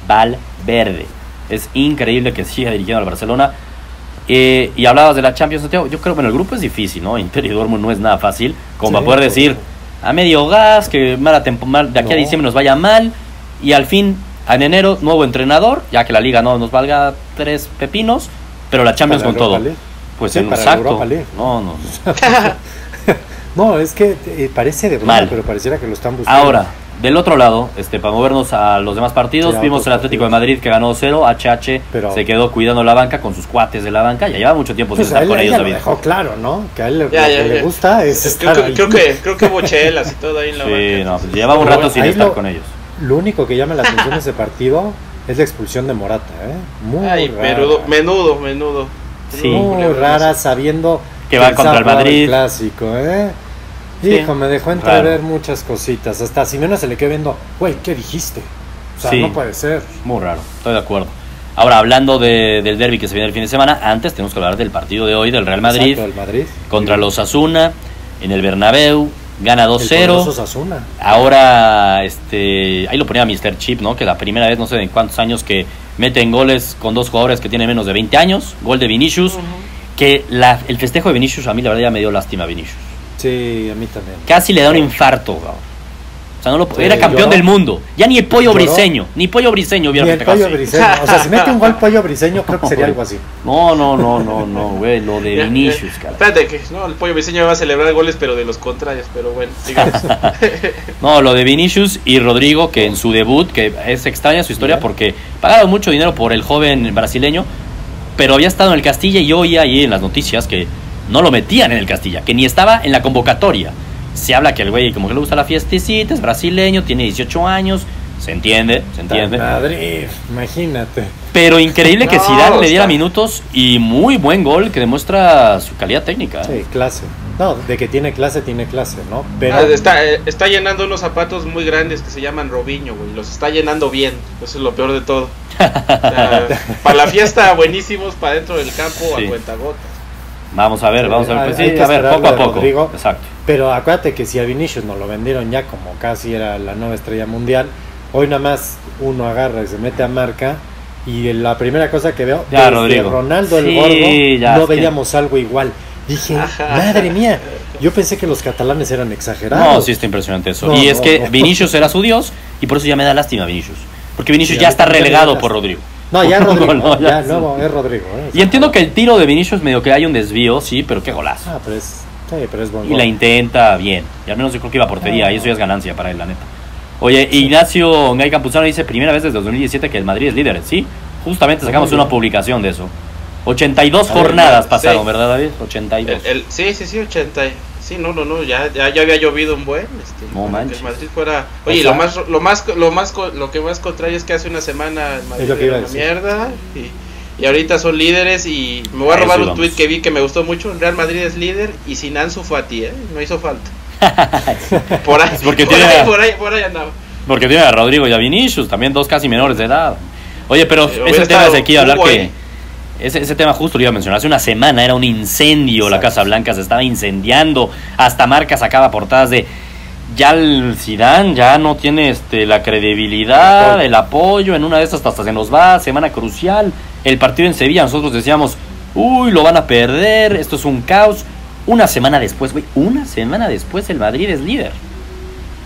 Valverde. Es increíble que siga dirigiendo al Barcelona. Eh, y hablabas de la Champions, Santiago. Yo creo que bueno, el grupo es difícil, ¿no? Inter y Dortmund no es nada fácil. Como Sí, para poder decir a medio gas, que mala mal- de aquí a diciembre nos vaya mal. Y al fin, en enero, nuevo entrenador, ya que la liga no nos valga tres pepinos, pero la Champions Para con Europa todo. League. Pues Sí, en para exacto. Europa League. No, no. No, es que eh, parece de broma, Mal. pero pareciera que lo están buscando. Ahora, del otro lado, este, para movernos a los demás partidos, vimos el Atlético de. Madrid que ganó 0, HH Pero- se quedó cuidando la banca con sus cuates de la banca, ya lleva mucho tiempo sin Pues a estar él con ellos, ella lo David. dejó claro, ¿no? Que a él le- Ya, lo ya, que le ya. gusta es estar Creo, que- ahí. creo que creo que hubo chelas y todo ahí en la Sí, banca. no, pues llevaba un Pero rato sin estar lo- con ellos. Lo único que llama la atención de ese partido es la expulsión de Morata, ¿eh? Muy Ay, rara. menudo, menudo, menudo. Sí. Muy rara sabiendo Que va contra el Madrid. clásico, ¿eh? Sí. Hijo, me dejó entrever muchas cositas. Hasta a Simeone se le quedó viendo, güey, ¿qué dijiste? O sea, Sí. no puede ser. Muy raro, estoy de acuerdo. Ahora, hablando de- del derby que se viene el fin de semana, antes tenemos que hablar del partido de hoy del Real Madrid Exacto, el Madrid. contra los Asuna en el Bernabéu, gana El poderoso 2-0. Osasuna. Ahora, este, ahí lo ponía Mr. Chip, ¿no? Que la primera vez, no sé en cuántos años, que meten goles con dos jugadores que tienen menos de 20 años. Gol de Vinicius. Que la, el festejo de Vinicius a mí la verdad ya me dio lástima Vinicius. Sí, a mí también. Casi le da un infarto, cabrón. O sea, no lo, Sí, era campeón lloró. del mundo. Ya ni el pollo Lloró. briseño, ni pollo briseño hubiera Ni el pollo así. briseño. O sea, si mete un gol pollo briseño, creo que sería algo así. No, no, no, no, no, güey, lo de Vinicius, cara. Espérate, que no, el pollo briseño va a celebrar goles, pero de los contrarios. Pero bueno, sigamos. No, lo de Vinicius y Rodrigo, que en su debut, que es extraña su historia Bien. porque pagaron mucho dinero por el joven brasileño, pero había estado en el Castilla y yo oía ahí en las noticias que no lo metían en el Castilla, que ni estaba en la convocatoria. Se habla que el güey como que le gusta la fiestecita, es brasileño, tiene 18 años, se entiende, se entiende. Madrid, imagínate. Pero increíble que No, Zidane le diera está- minutos y muy buen gol que demuestra su calidad técnica. ¿eh? Sí, clase. No, de que tiene clase, tiene clase, ¿no? Pero Ah, está, eh, está llenando unos zapatos muy grandes que se llaman Robinho, güey. Los está llenando bien. Eso es lo peor de todo. O sea, para la fiesta, buenísimos. Para dentro del campo, Sí. a cuentagotas. Vamos a ver, vamos a ver. Pues hay sí, a ver, poco a poco. Rodrigo. Exacto. Pero acuérdate que si a Vinicius nos lo vendieron ya como casi era la nueva estrella mundial, hoy nada más uno agarra y se mete a marca y la primera cosa que veo Ya, desde Rodrigo. Ronaldo el Sí, gordo ya, no que- veíamos algo igual. Dije, madre mía, yo pensé que los catalanes eran exagerados. No, sí está impresionante eso. No, y es que no. Vinicius era su dios y por eso ya me da lástima Vinicius. Porque Vinicius Sí, ya está relegado por lástima. Rodrigo. No, ya Rodrigo, No, ya, sí. no, es Rodrigo. ¿eh? Y entiendo que el tiro de Vinicius medio que hay un desvío, sí, pero qué golazo. Ah, pero es, sí, pero es buen Y gol. la intenta bien. Y al menos yo creo que iba a portería Ah. y eso ya es ganancia para él, la neta. Oye, Ignacio Ngay Campuzano dice, primera vez desde 2017 que el Madrid es líder. Sí, justamente sacamos una publicación de eso. 82 A ver, jornadas sí. pasaron, ¿verdad, David? 82. El, el- sí, sí, sí, 80. Sí, no, no, no, ya, ya, ya había llovido un buen. Este, No manches. Que Madrid fuera. O Oye, sea- lo más, lo más, lo más, lo que más contrario es que hace una semana el Madrid era una mierda y, y ahorita son líderes y me voy a A robar un tweet que vi que me gustó mucho. Real Madrid es líder y sin Ansu Fati, ¿eh? No hizo falta. por ahí, porque por, tiene- ahí, por ahí, por ahí andaba. Porque tiene a Rodrigo y a Vinicius, también dos casi menores de edad. Oye, pero Pero ese hubiera tema se quiere hablar que... Ese, ese tema justo lo iba a mencionar. Hace una semana era un incendio la. Casa Blanca, se estaba incendiando. Hasta Marca sacaba portadas de... Ya el Zidane ya no tiene este, la credibilidad, El apoyo. el apoyo. En una de esas hasta se nos va, semana crucial. El partido en Sevilla, nosotros decíamos, uy, lo van a perder, esto es un caos. Una semana después, güey, una semana después el Madrid es líder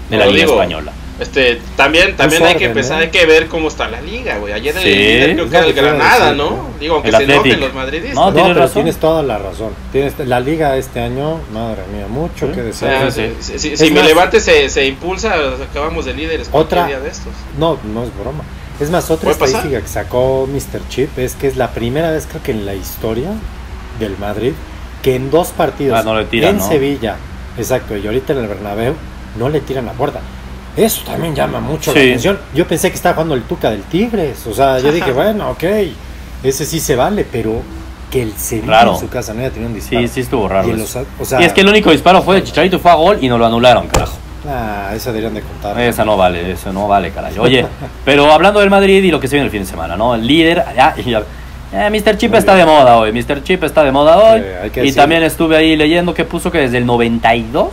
de la Liga digo. Española. Este, también, también hay que empezar, ¿eh? hay que ver cómo está la liga, güey. Ayer el Sí. líder creo que era el Granada, decir, ¿no? ¿no? Digo, aunque El se noten los madridistas. No, No, tienes pero razón. tienes toda la razón. Tienes la liga este año, madre mía, mucho que O desear. sea, si, si- si mi levante se, se impulsa, acabamos de líderes Otra- día de estos. No, no es broma. Es más, otra estadística que sacó Mr. Chip es que es la primera vez, creo que en la historia del Madrid, que en dos partidos Ah, no le tiran, en ¿no? Sevilla, exacto, y ahorita en el Bernabéu, no le tiran la puerta. Eso también llama mucho la atención. Yo pensé que estaba jugando el Tuca del Tigres. O sea, yo dije, bueno, ok, ese sí se vale, pero que el Sevilla Raro. en su casa no haya tenido un disparo. Sí, sí estuvo raro. Y los- o sea, y es que el único disparo fue de Chicharito, fue a gol y nos lo anularon, carajo. Ah, eso deberían de contar. Esa no vale, eso no vale, caray. Oye, pero hablando del Madrid y lo que se viene el fin de semana, ¿no? El líder, ah, y ya- eh, Mr. Chip Muy está bien. de moda hoy, Mr. Chip está de moda hoy. Sí, y también estuve ahí leyendo que puso que desde el 92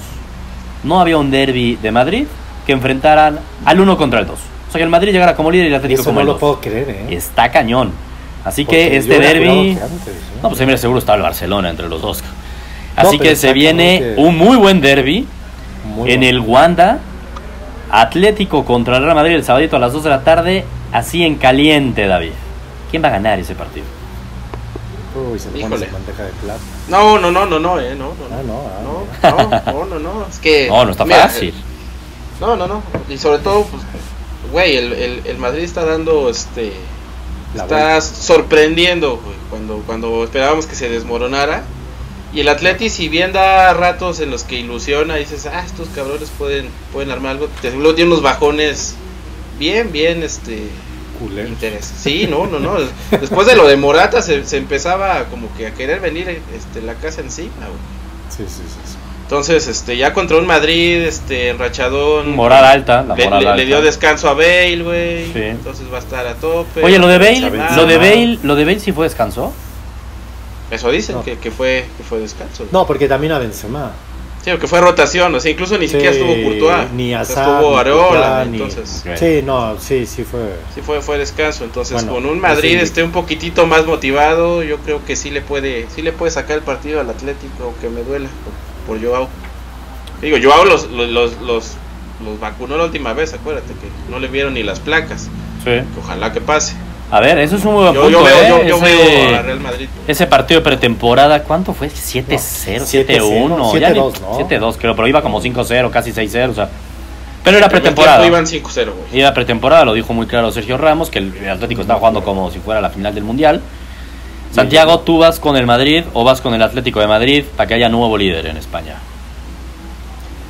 no había un derby de Madrid que enfrentaran al uno contra el 2. O sea que el Madrid llegara como líder y el Y Atlético eso como no el lo 2. puedo creer, ¿eh? Está cañón. Así Porque que este derby... ¿eh? No, pues mira, seguro está el Barcelona entre los dos. Así que se viene un muy buen derby Muy en bueno. el Wanda. Atlético contra el Real Madrid el sabadito a las 2 de la tarde. Así en caliente, David. ¿Quién va a ganar ese partido? Uy, se le pone de plata. No, no, no, no, no, eh, no, no. Ah, no, ah, No, no, no, no, no, es que... No, no está mira, fácil. No, no, no. Y sobre todo, pues, güey, el, el, el Madrid está dando, este, La está vuelta. sorprendiendo, güey, cuando, cuando esperábamos que se desmoronara. Y el Atleti, si bien da ratos en los que ilusiona, dices, ah, estos cabrones pueden, pueden armar algo, te luego tiene unos bajones bien, bien, este, Culero. interés. Sí, no, no, no. Después de lo de Morata se, se empezaba como que a querer venir, este, la casa encima, güey. Sí, sí, sí. sí. Entonces, este, ya contra un Madrid, este, enrachadón. Moral alta, la le, moral le- alta. le dio descanso a Bale, güey. Sí. Entonces va a estar a tope. Oye, lo de Bale, lo de Bale, lo de Bale sí fue descanso. Eso dicen No. que, que fue que fue descanso. No, porque también a Benzema. Sí, que fue rotación, o sea, incluso ni siquiera estuvo Courtois. Ni Hazard, estuvo ni Areola, ni- entonces. Sí, no, sí, sí fue. Sí fue fue descanso, entonces Bueno, con un Madrid así- esté un poquitito más motivado, yo creo que sí le puede sí le puede sacar el partido al Atlético, aunque me duela por, Joao. Digo, Joao los los, los los los vacunó la última vez, acuérdate que no le vieron ni las placas. Sí. Ojalá que pase. A ver, eso es un muy buen Yo, punto, yo veo, ¿eh? yo, yo ese, veo a Real Madrid. ese partido de pretemporada, ¿cuánto fue? 7-0, 7-1. ya ni- 7-2, ¿no? 7-2, creo, pero iba como 5-0, casi 6-0, o sea. Pero era pretemporada. Iban 5-0, güey. Era pretemporada, lo dijo muy claro Sergio Ramos, que el Atlético estaba jugando como si fuera la final del Mundial. Santiago, ¿tú vas con el Madrid o vas con el Atlético de Madrid para que haya nuevo líder en España?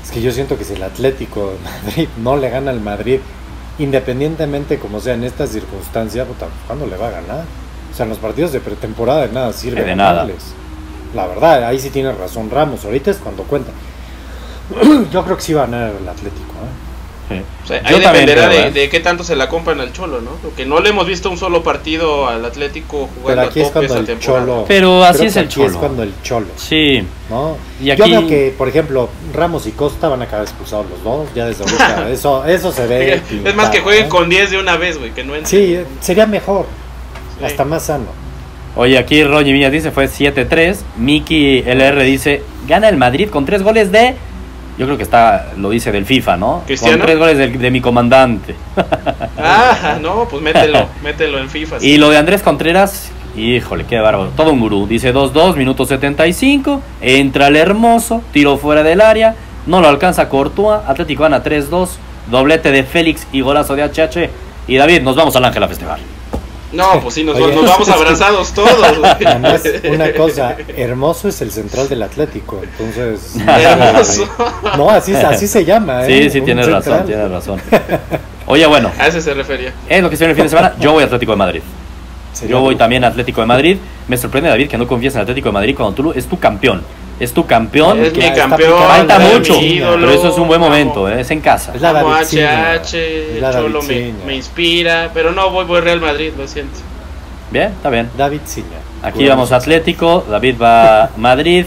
Es que yo siento que si el Atlético de Madrid no le gana al Madrid, independientemente como sea en esta circunstancia, puta, ¿cuándo le va a ganar? O sea, en los partidos de pretemporada de nada sirve De nada. La verdad, ahí sí tiene razón Ramos, ahorita es cuando cuenta. Yo creo que sí va a ganar el Atlético. ¿eh? O sea, Yo ahí también dependerá creo, de, de qué tanto se la compran al Cholo, ¿no? Porque no le hemos visto un solo partido al Atlético Pero jugando aquí a es tope cuando esa el temporada. Cholo. Pero así creo es que el aquí Cholo. Es cuando el Cholo. Sí, ¿no? Y Yo aquí- creo que, por ejemplo, Ramos y Costa van a acabar expulsados los dos, ya desde ahorita. eso, eso se ve. Es más que jueguen ¿eh? con 10 de una vez, güey, que no entren. Sí, sería mejor, Sí. hasta más sano. Oye, aquí Roger Villas dice fue 7-3. Miki LR dice, gana el Madrid con tres goles de... Yo creo que está, lo dice del FIFA, ¿no? ¿Cristiano? Con tres goles del- de, mi comandante. Ah, no, pues mételo, mételo en FIFA. sí. Y lo de Andrés Contreras, híjole, qué bárbaro. Todo un gurú. Dice 2-2, minuto 75. Entra el hermoso, tiro fuera del área. No lo alcanza Courtois. Atlético gana 3-2. Doblete de Félix y golazo de HH. Y David, nos vamos al Ángel a festejar. No, pues sí, nos, Oye. nos vamos abrazados todos. Además, una cosa, Hermoso es el central del Atlético, entonces... Hermoso. No, así, así se llama, ¿eh? Sí, sí, Un tienes razón, tienes razón. Oye, bueno, A ese se refería. es lo que se viene el fin de semana. Yo voy a Atlético de Madrid. Yo voy también a Atlético de Madrid. Me sorprende, David, que no confíes en Atlético de Madrid cuando tú es tu campeón. Es tu campeón. Es mi campeón. Falta mucho, pero eso es un buen momento, ¿eh? es en casa. Es la Ciña. HH, Es el la Cholo me, inspira, pero no voy, voy Real Madrid, lo siento. Bien, está bien. David Ciña. Aquí vamos a Atlético, David va a Madrid.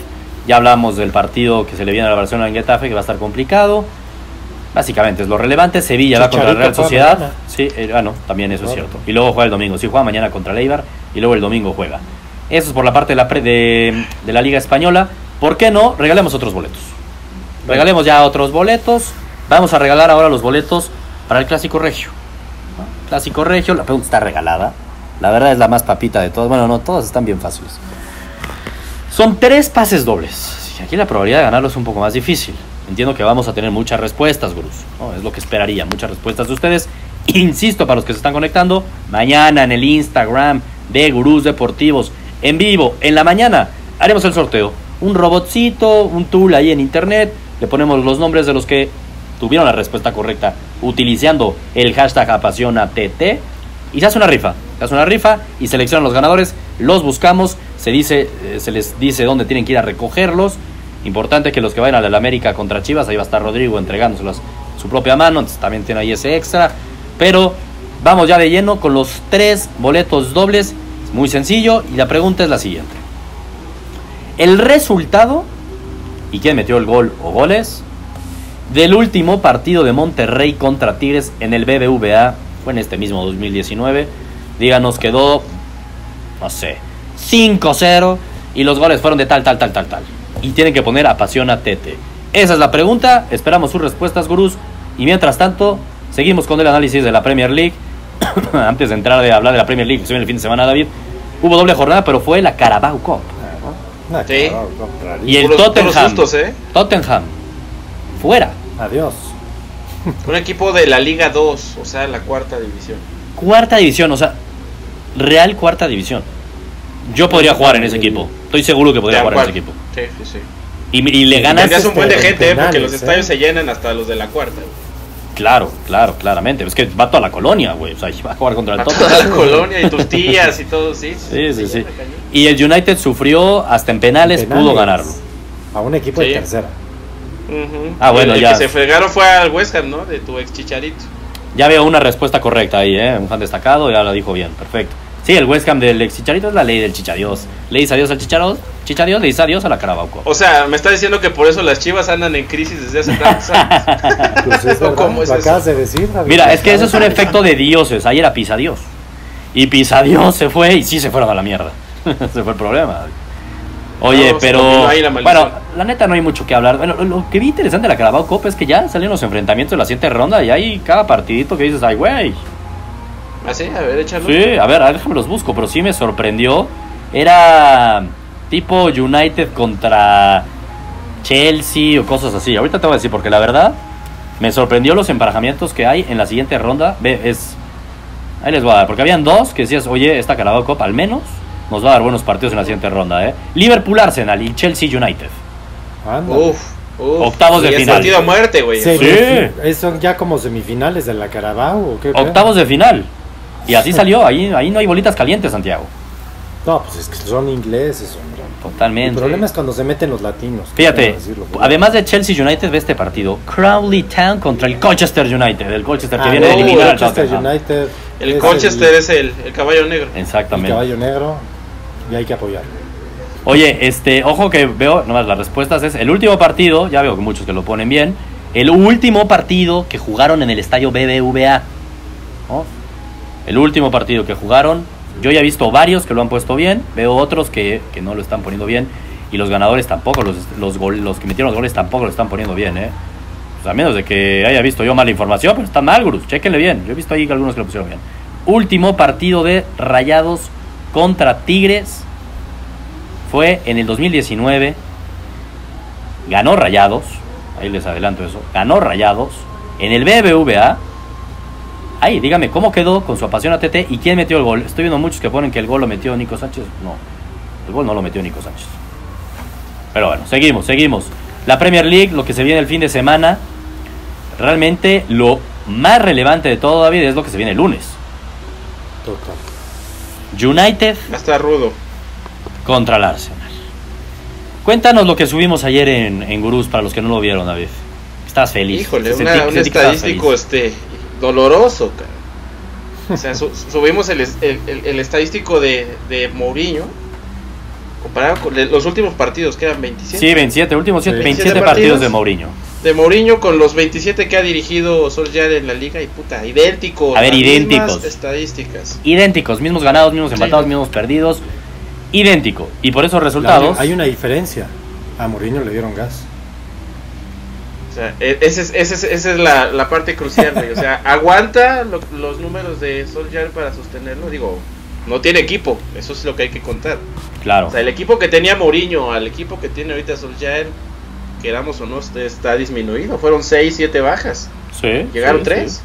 Ya hablamos del partido que se le viene a la Barcelona en Getafe, que va a estar complicado. Básicamente es lo relevante. Sevilla va contra la Real Sociedad. mañana. Sí, eh, ah, también eso es cierto. Y luego juega el domingo. Sí, juega mañana contra el Eibar y luego el domingo juega. Eso es por la parte de la, pre- de, de la Liga Española. ¿Por qué no? Regalemos otros boletos. Regalemos ya otros boletos. Vamos a regalar ahora los boletos para el Clásico Regio. Clásico Regio, la pregunta está regalada. La verdad es la más papita de todas. Bueno, no, todas están bien fáciles. Son tres pases dobles. Aquí la probabilidad de ganarlo es un poco más difícil. Entiendo que vamos a tener muchas respuestas, gurús. Es lo que esperaría, muchas respuestas de ustedes. Insisto, para los que se están conectando, mañana en el Instagram de Gurús Deportivos, en vivo, en la mañana, haremos el sorteo. Un robotcito, un tool ahí en internet. Le ponemos los nombres de los que tuvieron la respuesta correcta utilizando el hashtag apasionatt y se hace una rifa. Se hace una rifa y seleccionan los ganadores, los buscamos, se dice, eh, se les dice dónde tienen que ir a recogerlos Importante que los que vayan a la América contra Chivas, ahí va a estar Rodrigo entregándoselas su propia mano, entonces también tiene ahí ese extra. Pero vamos ya de lleno con los tres boletos dobles. Es muy sencillo y la pregunta es la siguiente. El resultado, y quién metió el gol o goles, del último partido de Monterrey contra Tigres en el BBVA, fue en este mismo 2019. Díganos, quedó, no sé, 5-0 y los goles fueron de tal, tal, tal, tal, tal. Y tienen que poner a pasión a Tete. Esa es la pregunta, esperamos sus respuestas, gurús. Y mientras tanto, seguimos con el análisis de la Premier League. Antes de entrar a hablar de la Premier League, que se viene el fin de semana, David, hubo doble jornada, pero fue la Carabao Cup. Sí. Y el Tottenham. sustos, ¿eh? Tottenham, fuera. Adiós. Un equipo de la Liga 2, o sea, la cuarta división. Cuarta división, o sea, Real cuarta división. Yo podría jugar en ese equipo. Estoy seguro que podría jugar en ese equipo. Sí, sí, sí. Y, y le ganas. tendrías un buen de este, gente, ¿eh? porque penales, los estadios ¿eh? se llenan hasta los de la cuarta. Claro, claro, claramente. Es que va toda la colonia, güey. O sea, va a jugar contra el toda la colonia y tus tías y todo, sí. Sí, sí, sí. Y el United sufrió hasta en penales, Penales. pudo ganarlo. A un equipo Sí. de tercera. Ujú. Ah, bueno, el, el ya. que se fregaron fue al West Ham, ¿no? De tu ex chicharito. Ya veo una respuesta correcta ahí, ¿eh? Un fan destacado, ya lo dijo bien, perfecto. Sí, el West Ham del ex Chicharito es la ley del Chichadios. Le dice adiós al Chicharos, Chichadios le dice adiós a la Carabao Cup. O sea, me está diciendo que por eso las chivas andan en crisis desde hace tantos años. Pues es verdad, ¿Cómo es lo eso? acabas de decir, David. Mira, es que eso es un efecto de dioses. Ayer era Pisadios. Y Pisadios se fue y sí se fueron a la mierda. Ese fue el problema. Oye, No, se pero. la. Bueno, la neta no hay mucho que hablar. Bueno, lo, lo que vi interesante de la Carabao Cup es que ya salieron los enfrentamientos de la siguiente ronda y hay cada partidito que dices, ay, güey. Así, a ver, échalo. Sí, a ver, a ver, déjame los busco, pero sí me sorprendió. Era tipo United contra Chelsea o cosas así. Ahorita te voy a decir, porque la verdad me sorprendió los emparejamientos que hay en la siguiente ronda. Ve, es. Ahí les voy a dar, porque habían dos que decías, oye, esta Carabao Cup al menos nos va a dar buenos partidos en la siguiente ronda, ¿eh? Liverpool Arsenal y Chelsea United. Uf, uf. Octavos de final. partido a muerte, güey. Sí, Sí. ¿Es son ya como semifinales de la Carabao o qué? pedo? Octavos de final. Y así salió, ahí, ahí no hay bolitas calientes, Santiago. No, pues es que son ingleses, hombre. El Totalmente. problema es cuando se meten los latinos. Fíjate, además de Chelsea United, ve este partido. Crowley Town contra el Colchester United. El Colchester que Ah, viene de eliminar al Manchester Tottenham. United El es Colchester es el, el caballo negro. el Exactamente. caballo negro y hay que apoyarlo. Oye, este, ojo que veo, nomás las respuestas es el último partido, ya veo que muchos que lo ponen bien. El último partido que jugaron en el estadio BBVA. ¿no? El último partido que jugaron. Yo ya he visto varios que lo han puesto bien, veo otros que, que no lo están poniendo bien. Y los ganadores tampoco, los, los, gol- los que metieron los goles tampoco lo están poniendo bien, ¿eh? Pues a menos de que haya visto yo mala información, pero está mal, Gurus. Chequenle bien. Yo he visto ahí algunos que lo pusieron bien. Último partido de Rayados contra Tigres fue en el 2019. Ganó Rayados. Ahí les adelanto eso. Ganó Rayados en el BBVA. Ahí, dígame, ¿cómo quedó con su apasión a TT y quién metió el gol? Estoy viendo muchos que ponen que el gol lo metió Nico Sánchez. No, el gol no lo metió Nico Sánchez. Pero bueno, seguimos, seguimos. La Premier League, lo que se viene el fin de semana, realmente lo más relevante de todo, David, es lo que se viene el lunes. Total. United Va a estar rudo. contra el Arsenal. Cuéntanos lo que subimos ayer en, en Gurús para los que no lo vieron, David. Estás feliz. Híjole, una- un estadístico feliz. este doloroso, cara. O sea, su- subimos el, el, el- el estadístico de, de Mourinho comparado con los últimos partidos, que eran 27. Sí, 27, últimos siete- Sí. 27 27 partidos partidos. de Mourinho. De Mourinho con los 27 que ha dirigido Solskjaer en la liga y puta, idénticos. A ver, idénticos. Estadísticas. Idénticos, mismos ganados, mismos Sí. empatados, mismos perdidos. Idéntico. Y por esos resultados. Hay una diferencia. A Mourinho le dieron gas. Sea, e- ese es- ese es- esa es la, la parte crucial, güey. O sea, aguanta lo- los números de Solskjaer para sostenerlo. Digo, no tiene equipo, eso es lo que hay que contar. Claro. O sea, el equipo que tenía Mourinho al equipo que tiene ahorita Solskjaer, queramos o no, este está disminuido. Fueron 6, 7 bajas. Sí. Llegaron sí, 3. sí.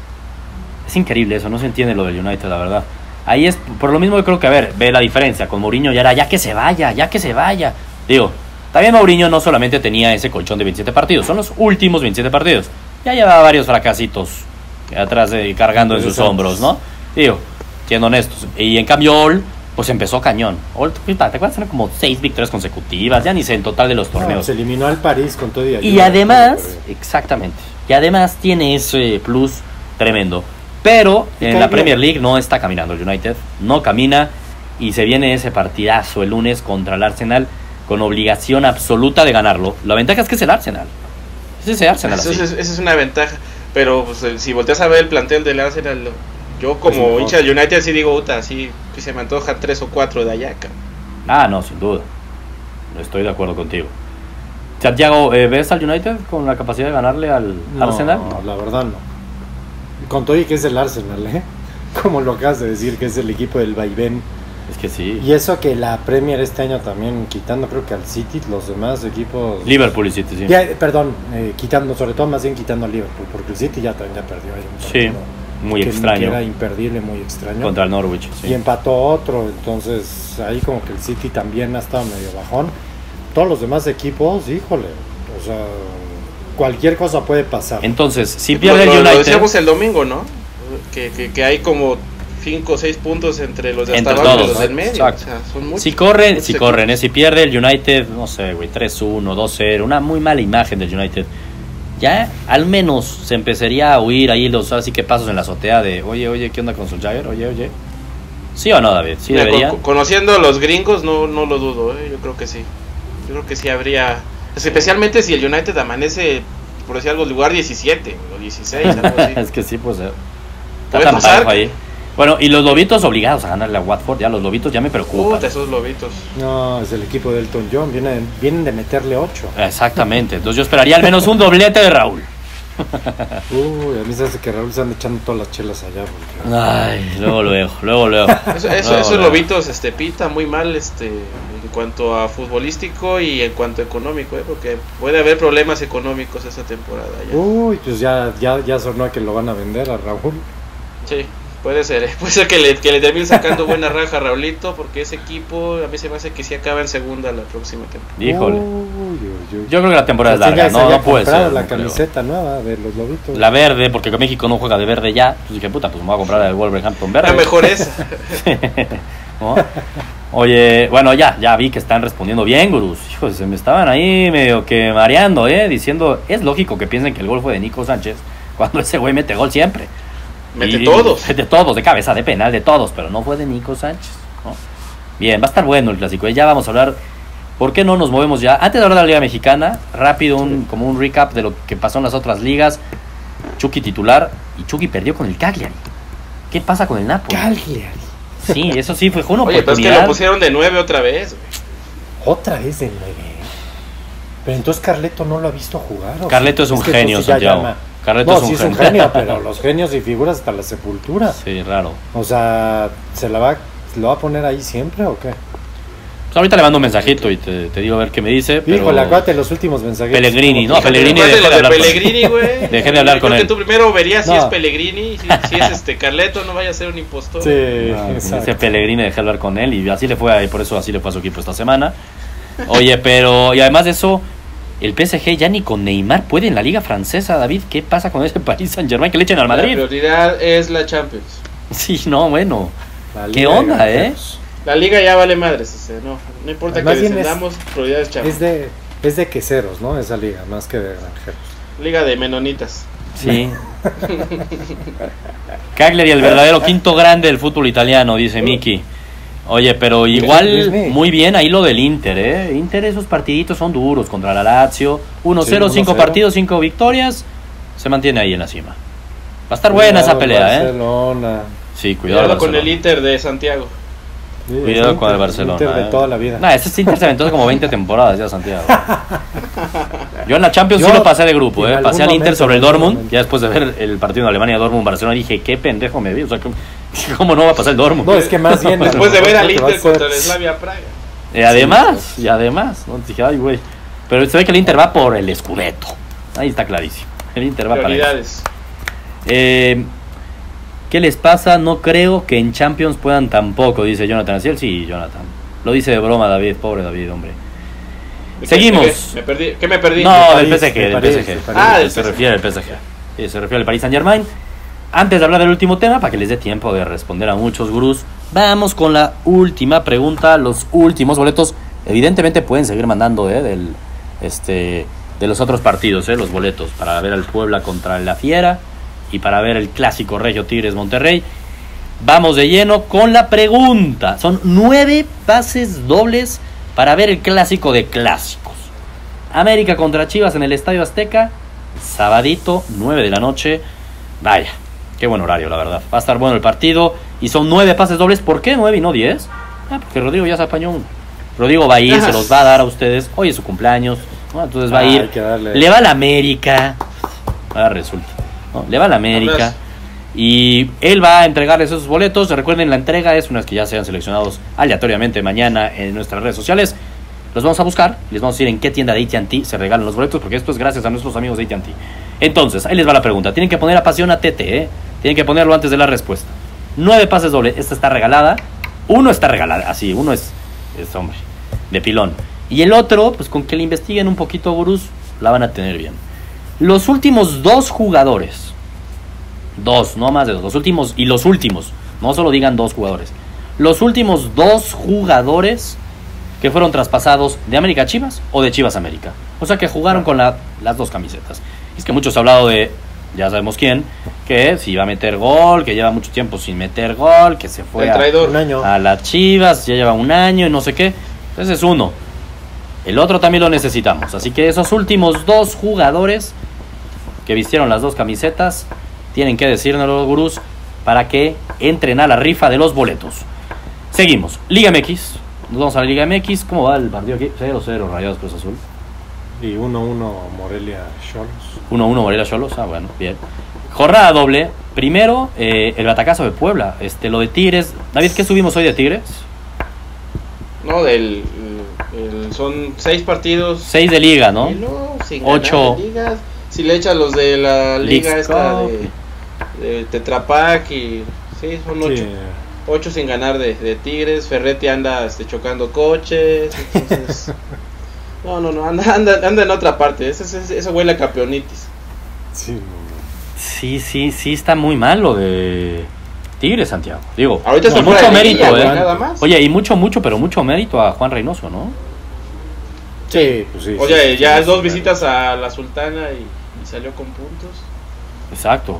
Es increíble eso, no se entiende lo del United, la verdad. Ahí es, por lo mismo yo creo que, a ver, ve la diferencia. Con Mourinho ya era, ya que se vaya, ya que se vaya. Digo, también Mourinho no solamente tenía ese colchón de 27 partidos, son los últimos 27 partidos. Ya llevaba varios fracasitos atrás de, cargando en sus hombros, ¿no? Digo, siendo honestos. Y en cambio, All pues empezó cañón. Ol- ¿Te acuerdas? Eran como seis victorias consecutivas, ya ni sé en total de los No, torneos. se eliminó al París con todo y Y además, exactamente, y además tiene ese plus tremendo. Pero Y en la. Premier League no está caminando el United, no camina y se viene ese partidazo el lunes contra el Arsenal con obligación absoluta de ganarlo. La ventaja es que es el Arsenal. Es ese Arsenal Eso así. es, esa es una ventaja. Pero pues, si volteas a ver el plantel del Arsenal, yo como mejor. hincha del United sí digo, puta, sí que se me antoja tres o cuatro de allá. cabrón". Ah, no, sin duda. No estoy de acuerdo contigo. Santiago, eh, ¿ves al United con la capacidad de ganarle al No, Arsenal? la verdad no. Con todo y que es el Arsenal, ¿eh? Como lo acabas de decir, que es el equipo del vaivén. Es que sí. Y eso que la Premier este año también, quitando creo que al City, los demás equipos... Liverpool y City, sí. Ya, perdón, eh, quitando, sobre todo más bien quitando a Liverpool, porque el City ya, también ya perdió ahí un Sí, muy que- extraño. Que era imperdible, muy extraño. Contra el Norwich, sí. Y empató otro, entonces ahí como que el City también ha estado medio bajón. Todos los demás equipos, híjole, o sea, cualquier cosa puede pasar. Entonces, si Lo, pierde el lo- lo United... decíamos el domingo, ¿no? Que, que, que hay como cinco o seis puntos entre los de hasta Entre abajo y los del medio. exacto. O sea, son muchos. Si corren, muchos si equipos. corren, ¿eh? si pierde el United, no sé, güey, 3-1, 2-0, una muy mala imagen del United. Ya al menos se empezaría a oír ahí los así que pasos en la azotea de, oye, oye, ¿qué onda con Solskjaer? Oye, oye. ¿Sí o no, David? ¿Sí Mira, debería? con- conociendo a los gringos, no, no lo dudo, ¿eh? yo creo que sí. Yo creo que sí habría. Especialmente si el United amanece, por decir algo, lugar 17 o 16, algo así. es que sí, pues ser. Está tan parejo ahí. Bueno, y los lobitos obligados a ganarle a Watford, ya los lobitos ya me preocupan. Puta, esos lobitos. No, es el equipo de Elton John, vienen, vienen de meterle 8. Exactamente, entonces yo esperaría al menos un doblete de Raúl. Uy, a mí se hace que Raúl se anda echando todas las chelas allá. porque- Ay, luego, luego, luego, luego. Eso- eso- Luego, esos luego. lobitos este, pinta muy mal este, en cuanto a futbolístico y en cuanto a económico, ¿eh? porque puede haber problemas económicos esta temporada. Ya. Uy, pues ya, ya, ya sonó que lo van a vender a Raúl. Sí, puede ser. ¿eh? Puede ser que le, que le termine sacando buena raja a Raulito, porque ese equipo a mí se me hace que sí acaba en segunda la próxima temporada. Híjole. Uy, uy, uy. Yo creo que la temporada es Pues larga, no, no puede ser. la no creo. camiseta nueva de los lobitos. La verde, porque México no juega de verde ya. Pues dije, puta, pues me voy a comprar la del Wolverhampton verde. La mejor. ¿No? Oye, bueno, ya, ya vi que están respondiendo bien, gurús. Hijos, se me estaban ahí medio que mareando, ¿eh? Diciendo, es lógico que piensen que el gol fue de Nico Sánchez, cuando ese güey mete gol siempre. Mete Y- todos. De todos, de cabeza, de penal, de todos, pero no fue de Nico Sánchez. ¿no? Bien, va a estar bueno el clásico. y Ya vamos a hablar. ¿Por qué no nos movemos ya? Antes de hablar de la Liga Mexicana, rápido, un, como un recap de lo que pasó en las otras ligas. Chucky titular y Chucky perdió con el Cagliari. ¿Qué pasa con el Napoli? Cagliari. Sí, eso sí fue, una Oye, pero es que lo pusieron de 9 otra vez. güey. Otra vez de nueve. Pero entonces Carleto no lo ha visto jugar. ¿o Carleto sí? es un genio, Santiago. llama. Carleto no, es un sí es un genio. pero los genios y figuras hasta la sepultura. Sí, raro. O sea, ¿se la va, lo va a poner ahí siempre o qué? Pues ahorita le mando un mensajito y te, te digo a ver qué me dice. Pero... Híjole, acuérdate los últimos mensajes. Pellegrini, no, Pellegrini de dejé lo de de hablar con- Pellegrini, güey. Dejé de hablar con creo él. que tú primero verías si No. es Pellegrini, si, si es este Carleto, no vaya a ser un impostor. Sí, Ah, exacto. Ese Pellegrini dejé hablar con él y así le fue, a- y por eso así le fue a su equipo esta semana. Oye, pero, y además de eso, el PSG ya ni con Neymar puede en la liga francesa, David. ¿Qué pasa con ese Paris Saint Germain que le echen al La Madrid? prioridad es la Champions. Sí, no, bueno. La ¿Qué onda, eh? La liga ya vale madres, o sea, no, no importa Más que es- descendamos, prioridad es Champions. Es de, es de queseros, ¿no? Esa liga, más que de granjeros. Liga de menonitas. Sí. Cagliari, el verdadero quinto grande del fútbol italiano, dice Miki. Oye, pero igual muy bien ahí lo del Inter, ¿eh? Inter, esos partiditos son duros contra la Lazio. 1-0, Sí, 5 1-0. partidos, 5 victorias. Se mantiene ahí en la cima. Va a estar buena esa Cuidado, pelea, ¿eh? Barcelona. Sí, cuidado. Cuidado con el. Inter de Santiago. Sí, Cuidado con el Inter, Barcelona. Inter de ¿eh? toda la vida. Nah, ese Inter se aventó como 20 temporadas ya, Santiago. Yo en la Champions sí Yo, lo pasé de grupo, ¿eh? Pasé al Inter sobre el Dortmund. Ya después de ver el partido en Alemania, Dortmund-Barcelona, dije, qué pendejo me vi. O sea, ¿cómo, cómo no va a pasar el Dortmund? No, es que más bien. Después de ver al Inter contra el Slavia Praga. Y además, y además, ¿no? Dije, ay, güey. Pero se ve que el Inter va por el Scudetto. Ahí está clarísimo. El Inter va para eso. Eh, ¿Qué les pasa? No creo que en Champions puedan tampoco, dice Jonathan. ¿Sí, sí, Jonathan. Lo dice de broma David, pobre David, hombre. ¿De qué- Seguimos. qué? ¿Me perdí? ¿Qué me perdí? No, Del del París, PSG, del del París, PSG. del París. Ah, del se PSG. refiere al PSG. Sí, se refiere al Paris Saint Germain. Antes de hablar del último tema, para que les dé tiempo de responder a muchos gurús, vamos con la última pregunta, los últimos boletos. Evidentemente pueden seguir mandando ¿eh? del, este, de los otros partidos, ¿eh? los boletos, para ver al Puebla contra la Fiera y para ver el clásico Regio Tigres Monterrey. Vamos de lleno con la pregunta. Son nueve pases dobles para ver el clásico de clásicos. América contra Chivas en el Estadio Azteca, sabadito, 9 de la noche. Vaya, qué buen horario, la verdad. Va a estar bueno el partido. Y son nueve pases dobles. ¿Por qué nueve y no diez? Ah, porque Rodrigo ya se apañó uno. Rodrigo va a ir, se los va a dar a ustedes. Hoy es su cumpleaños. ¿no? Entonces va Ah, a ir. hay que darle. Le va a la América. Ahora resulta. ¿no? Le va a la América. Y él va a entregarles esos boletos. Recuerden, la entrega es unas que ya sean seleccionados aleatoriamente mañana en nuestras redes sociales. Los vamos a buscar. Les vamos a decir en qué tienda de AT&T se regalan los boletos. Porque esto es gracias a nuestros amigos de AT&T. Entonces, ahí les va la pregunta. Tienen que poner pasión a TT, ¿eh? Tienen que ponerlo antes de la respuesta. Nueve pases dobles. Esta está regalada. Uno está regalado. Así, uno es, es hombre. De pilón. Y el otro, pues con que le investiguen un poquito, gurús, la van a tener bien. Los últimos dos jugadores. Dos, no más de dos. Los últimos y los últimos. No solo digan dos jugadores. Los últimos dos jugadores que fueron traspasados de América a Chivas o de Chivas a América. O sea que jugaron con la- las dos camisetas. Es que muchos han hablado de, ya sabemos quién, que si iba a meter gol, que lleva mucho tiempo sin meter gol, que se fue El a, traidor. Un año. a las Chivas, ya lleva un año y no sé qué. Ese es uno. El otro también lo necesitamos. Así que esos últimos dos jugadores que vistieron las dos camisetas tienen que decirnos los gurús para que entren a la rifa de los boletos. Seguimos. Liga MX. Nos vamos a la Liga MX. ¿Cómo va el partido aquí? 0-0 Rayados Cruz Azul. Y 1-1 Morelia Cholos. 1-1 Morelia Cholos. Ah, bueno, bien. Jornada doble. Primero, eh, el batacazo de Puebla. Este, lo de Tigres. David, ¿qué subimos hoy de Tigres? No, del. el- son seis partidos. 6 de liga, ¿no? Y no, sin ganar Ocho. ligas. Si le echas los de la liga Leagues esta Cup. de, de Tetrapac y. Sí, son ocho. Sí. Ocho sin ganar de, de Tigres. Ferretti anda este, chocando coches. Entonces. no, no, no. Anda, anda, anda en otra parte. Eso, eso, eso huele a campeonitis. Sí, no, Sí, sí, sí está muy mal lo de Tigres, Santiago. Digo, Ahorita y está mucho mérito, ¿eh? nada más. Oye, y mucho, mucho, pero mucho mérito a Juan Reynoso, ¿no? Sí, pues sí. Oye, sí, ya sí, dos sí, visitas a la Sultana y, y salió con puntos. Exacto.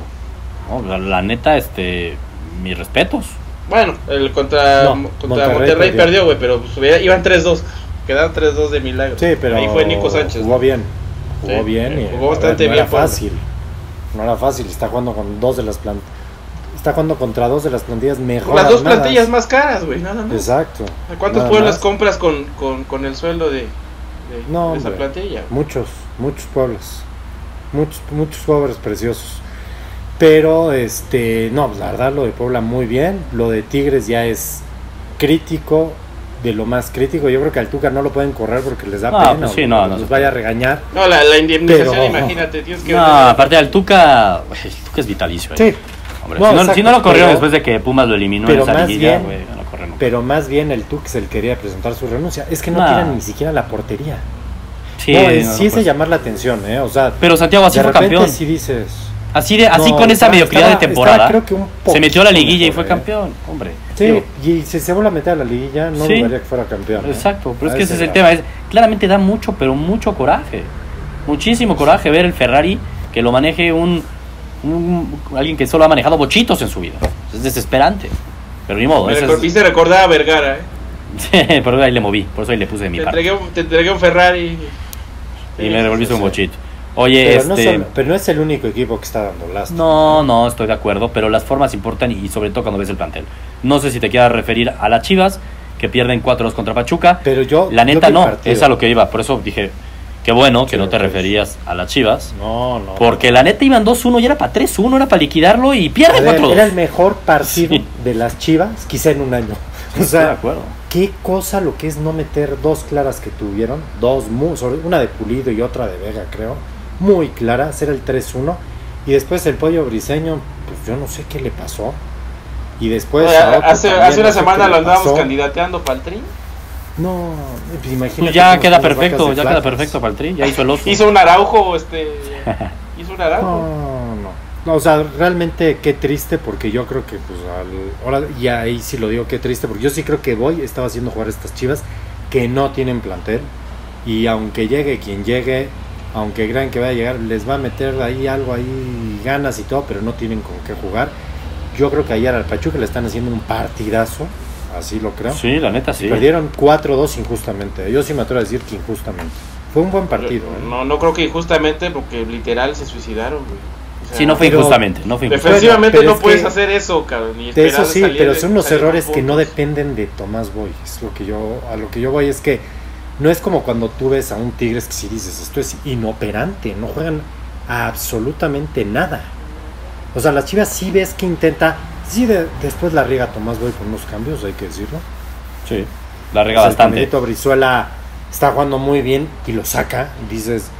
No, la, neta, este, mis respetos. Bueno, el contra, No, contra Monterrey Monterrey, perdió. güey, pero pues, iban 3-2. Quedaron 3-2 de milagro. Sí, pero Ahí fue Nico Sánchez. Jugó bien. Jugó Sí, bien. y, jugó bastante no bien, Era Puebla. fácil. No era fácil. Está jugando con dos de las plantillas. Está jugando contra dos de las plantillas mejor. Las dos armadas. plantillas más caras, güey, nada más. Exacto. ¿Cuántos pueblos compras con, con, con el sueldo de, de- No, de esa hombre. plantilla? Muchos, muchos pueblos. Muchos, muchos jugadores preciosos. Pero, este, no, pues, la verdad, lo de Puebla muy bien. Lo de Tigres ya es crítico, de lo más crítico. Yo creo que al Tuca no lo pueden correr porque les da No, pena. pues sí, no, no los se vaya a regañar. No, la, la indemnización, Pero- imagínate, tienes que... No, aparte del Tuca, el Tuca es vitalicio. eh. Sí, Hombre, No, si, no, exacto, si no lo corrieron pero- después de que Pumas lo eliminó en pero esa más liguilla, bien- güey, no lo corren. pero más bien el Tuca es el que quería presentar su renuncia. Es que no Nah. tiran ni siquiera la portería. Sí, no, es, no, sí es de pues. llamar la atención, ¿eh? O sea, Pero Santiago así de fue repente campeón. sí dices... Así, de, así No, con esa mediocridad de temporada. estaba, creo que un se metió a la liguilla y fue ¿eh? campeón, hombre. Sí, Digo, y si se vuelve a meter a la liguilla, no Sí. dudaría que fuera campeón. ¿eh? Exacto, pero es que ese es el tema. Es, claramente da mucho, pero mucho coraje. Muchísimo coraje ver el Ferrari que lo maneje un, un- alguien que solo ha manejado bochitos en su vida. Es desesperante. Pero ni modo. Me recor- es- recordar a Vergara, ¿eh? por eso ahí le moví, por eso ahí le puse de mi Te parte. entregué, un- te entregué un Ferrari. Y me devolviste un sí. bochito. Oye, Pero, no este. solo- pero no es el único equipo que está dando lástima. No, no, estoy de acuerdo, pero las formas importan y sobre todo cuando ves el plantel. No sé si te quieras referir a las Chivas, que pierden 4-2 contra Pachuca. Pero yo. La yo neta el no, partido. es a lo que iba, por eso dije, qué bueno que Sí, no te ok. referías a las Chivas. No, no. Porque la neta iban 2-1 y era para 3-1, era para liquidarlo y pierden ver, 4-2. era el mejor partido Sí. de las Chivas, quizá en un año. O Estoy de sea, acuerdo. qué cosa lo que es no meter dos claras que tuvieron, dos, una de Pulido y otra de Vega, creo, muy claras, era el 3-1. Y después el pollo briseño, pues yo no sé qué le pasó. Y después. Oye, hace, también, hace una no semana lo andábamos pasó. candidateando para el tri. No, pues imagínate. Pues ya queda perfecto, ya queda perfecto para el tri, ya hizo el oso. Hizo un araujo, este. hizo un araujo. No, no. No, o sea, realmente qué triste porque yo creo que pues al, ahora y ahí sí lo digo qué triste porque yo sí creo que voy estaba haciendo jugar a estas Chivas que no tienen plantel y aunque llegue quien llegue, aunque crean que va a llegar, les va a meter ahí algo ahí ganas y todo, pero no tienen con qué jugar. Yo creo que ayer al Pachuca le están haciendo un partidazo, así lo creo. Sí, la neta sí. Perdieron 4-2 injustamente. Yo sí me atrevo a decir que injustamente. Fue un buen partido. ¿eh? No, no creo que injustamente porque literal se suicidaron, güey. O sea, Sí, no fue injustamente, no fue injustamente. Defensivamente no es puedes que- hacer eso, cabrón. Ni eso sí, salir pero son con errores que no dependen de Tomás Boy. Es lo que yo, a lo que yo voy es que no es como cuando tú ves a un Tigres que si dices esto es inoperante, no juegan a absolutamente nada. O sea, las Chivas sí ves que intenta, sí de- después la riega Tomás Boy con unos cambios, hay que decirlo. Sí, la rega O sea, el bastante. Caminito Brizuela está jugando muy bien y lo saca, y dices,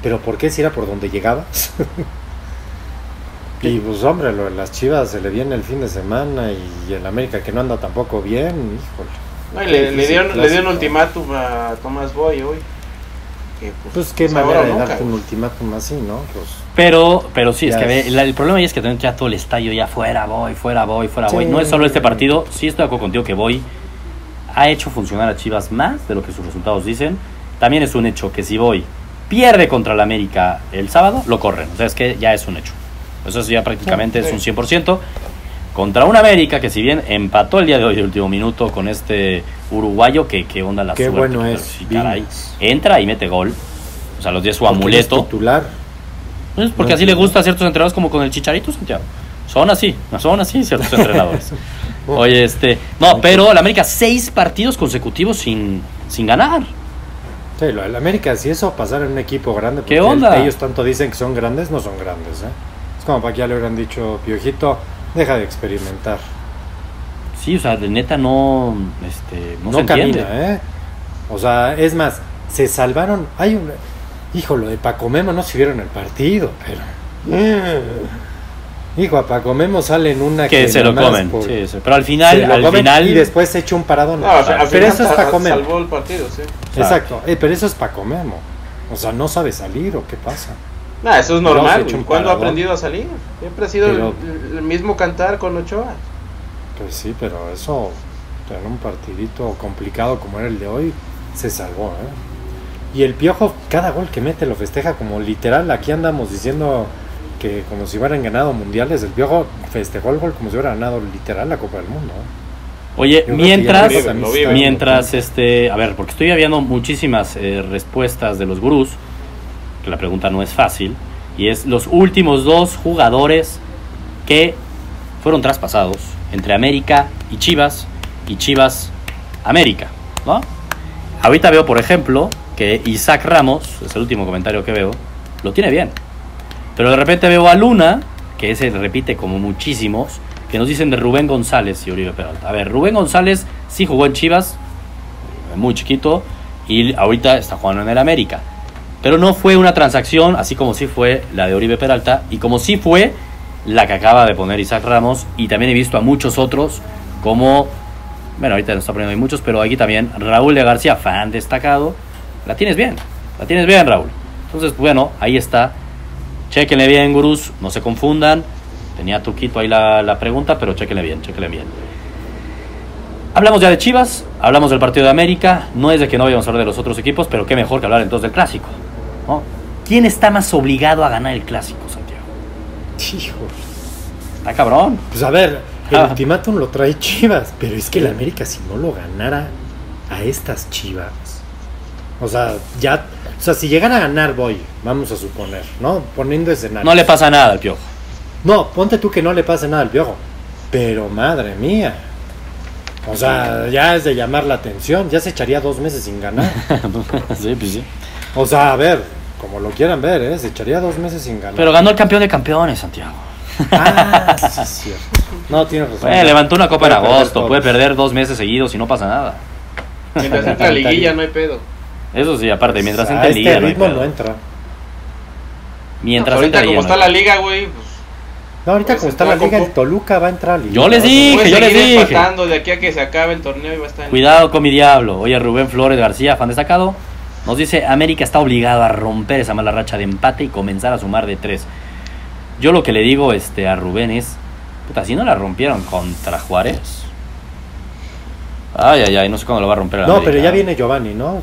pero ¿por qué si era por donde llegaba? y pues hombre, lo de las Chivas se le viene el fin de semana y el América que no anda tampoco bien, híjole. No, y le, le dieron, le dieron ultimátum a Tomás Boy hoy. Que, Pues qué pues, manera de darte un ultimátum así, ¿no? Pues, Pero, pero sí, es que es. el problema ahí es que tener ya todo el estadio ya fuera, voy, fuera, voy, fuera, Sí. voy. No es solo este partido, sí estoy de acuerdo contigo que voy ha hecho funcionar a Chivas más de lo que sus resultados dicen. También es un hecho que si voy pierde contra el América el sábado, lo corren. O sea, es que ya es un hecho. Eso sí, ya prácticamente Sí. es un 100%. Contra un América que si bien empató el día de hoy de último minuto con este uruguayo, que qué onda la Qué suerte. bueno es, sí, caray. Viñas. entra y mete gol. O sea, los 10 su porque él es amuleto. titular. Pues porque No así le entiendo. gusta a ciertos entrenadores como con el Chicharito, Santiago. Son así, son así ciertos entrenadores. Oye, este, no, pero el América seis partidos consecutivos sin, sin ganar. Sí, del América, si eso pasara en un equipo grande, ¿Qué onda? ellos tanto dicen que son grandes, no son grandes, ¿eh? Es como para que ya le hubieran dicho, Piojito, deja de experimentar. Sí, o sea, de neta no, este, no, No, se camina, entiende. ¿eh? O sea, es más, se salvaron. Hay un. Hijo, lo de Paco Memo no se vieron el partido, pero. Hijo, a Paco Memo sale en una Que se lo comen. por- sí, sí. Pero al final, se lo al comen final, Y después se echa un paradón. No, o sea, al pero final eso es Paco Memo. Salvó el partido, sí. Exacto, eh, pero eso es Paco Memo. O sea, no sabe salir o qué pasa. Nah, eso es normal. un ¿Cuándo ha aprendido a salir? Siempre ha sido el- Pero- el, el mismo cantar con Ochoa. Pues sí, pero eso en un partidito complicado como era el de hoy se salvó, ¿eh? Y el Piojo cada gol que mete lo festeja como literal, aquí andamos diciendo que como si hubieran ganado mundiales, el Piojo festejó el gol como si hubiera ganado literal la Copa del Mundo. ¿eh? Oye, Yo mientras, mientras, este, a ver, porque estoy viendo muchísimas eh, respuestas de los gurús, que la pregunta no es fácil, y es los últimos dos jugadores que fueron traspasados entre América y Chivas, y Chivas América, ¿no? Ahorita veo, por ejemplo, que Isaac Ramos, es el último comentario que veo, lo tiene bien. Pero de repente veo a Luna, que ese repite como muchísimos, que nos dicen de Rubén González y Oribe Peralta. A ver, Rubén González sí jugó en Chivas, eh, muy chiquito, y ahorita está jugando en el América. Pero no fue una transacción, así como sí fue la de Oribe Peralta, y como sí fue la que acaba de poner Isaac Ramos, y también he visto a muchos otros, como, bueno, ahorita nos está poniendo ahí muchos, pero aquí también Raúl de García, fan destacado. La tienes bien, la tienes bien, Raúl. Entonces, bueno, ahí está. Chequenle bien, gurús, no se confundan. Tenía truquito ahí la, la pregunta, pero chequenle bien, chequenle bien. Hablamos ya de Chivas, hablamos del partido de América. No es de que no vayamos a hablar de los otros equipos, pero qué mejor que hablar entonces del clásico. ¿No? ¿Quién está más obligado a ganar el clásico, Santiago? Hijo. Está cabrón. Pues a ver, el Ah. ultimátum lo trae Chivas, pero es que el América si no lo ganara a estas Chivas, o sea, ya, o sea, si llegan a ganar voy, vamos a suponer, ¿no? Poniendo escenario. No le pasa nada al piojo. No, ponte tú que no le pase nada al piojo. Pero madre mía. O sea, ya es de llamar la atención. Ya se echaría dos meses sin ganar. sí, pues sí. O sea, a ver, como lo quieran ver, ¿eh? Se echaría dos meses sin ganar. Pero ganó el campeón de campeones, Santiago. Ah, sí, es cierto. No, tienes razón. Levantó una copa en Puede agosto, todos. puede perder dos meses seguidos y no pasa nada. Mientras entra la liguilla no hay pedo. Eso sí, aparte, mientras a entra en este liga, no hay ritmo pedo. no entra. Mientras Ahorita entra como está no la liga, güey, pues, No, ahorita Pues como está la entra liga, el Toluca va a entrar liga. Yo les di- puede yo les dije. de aquí a que se acabe el torneo y va a estar en- Cuidado con mi diablo. Oye, Rubén Flores García, fan destacado, nos dice: América está obligado a romper esa mala racha de empate y comenzar a sumar de tres. Yo lo que le digo este, a Rubén es, puta, si no la rompieron contra Juárez. Ay, ay, ay, no sé cuándo lo va a romper No, América. pero ya viene Giovanni, ¿no?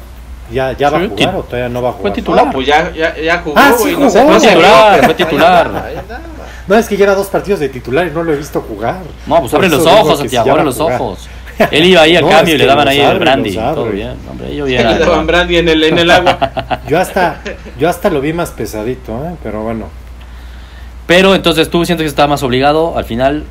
¿Ya, ya va a jugar o todavía no va a fue jugar? titular. No, pues ya, ya, ya jugó, Ah, sí güey, no sé, jugó. no se Titular, fue titular. No, es que lleva dos partidos de titular y no lo he visto jugar. No, pues Por abre los ojos, Santiago, ya abre los jugar. ojos. Él iba ahí al No, cambio y le daban ahí el brandy. Todo bien, hombre, yo bien. le daban brandy en el, en el agua. Yo hasta, yo hasta lo vi más pesadito, ¿eh? pero bueno, Pero entonces tú sientes que estaba más obligado al final.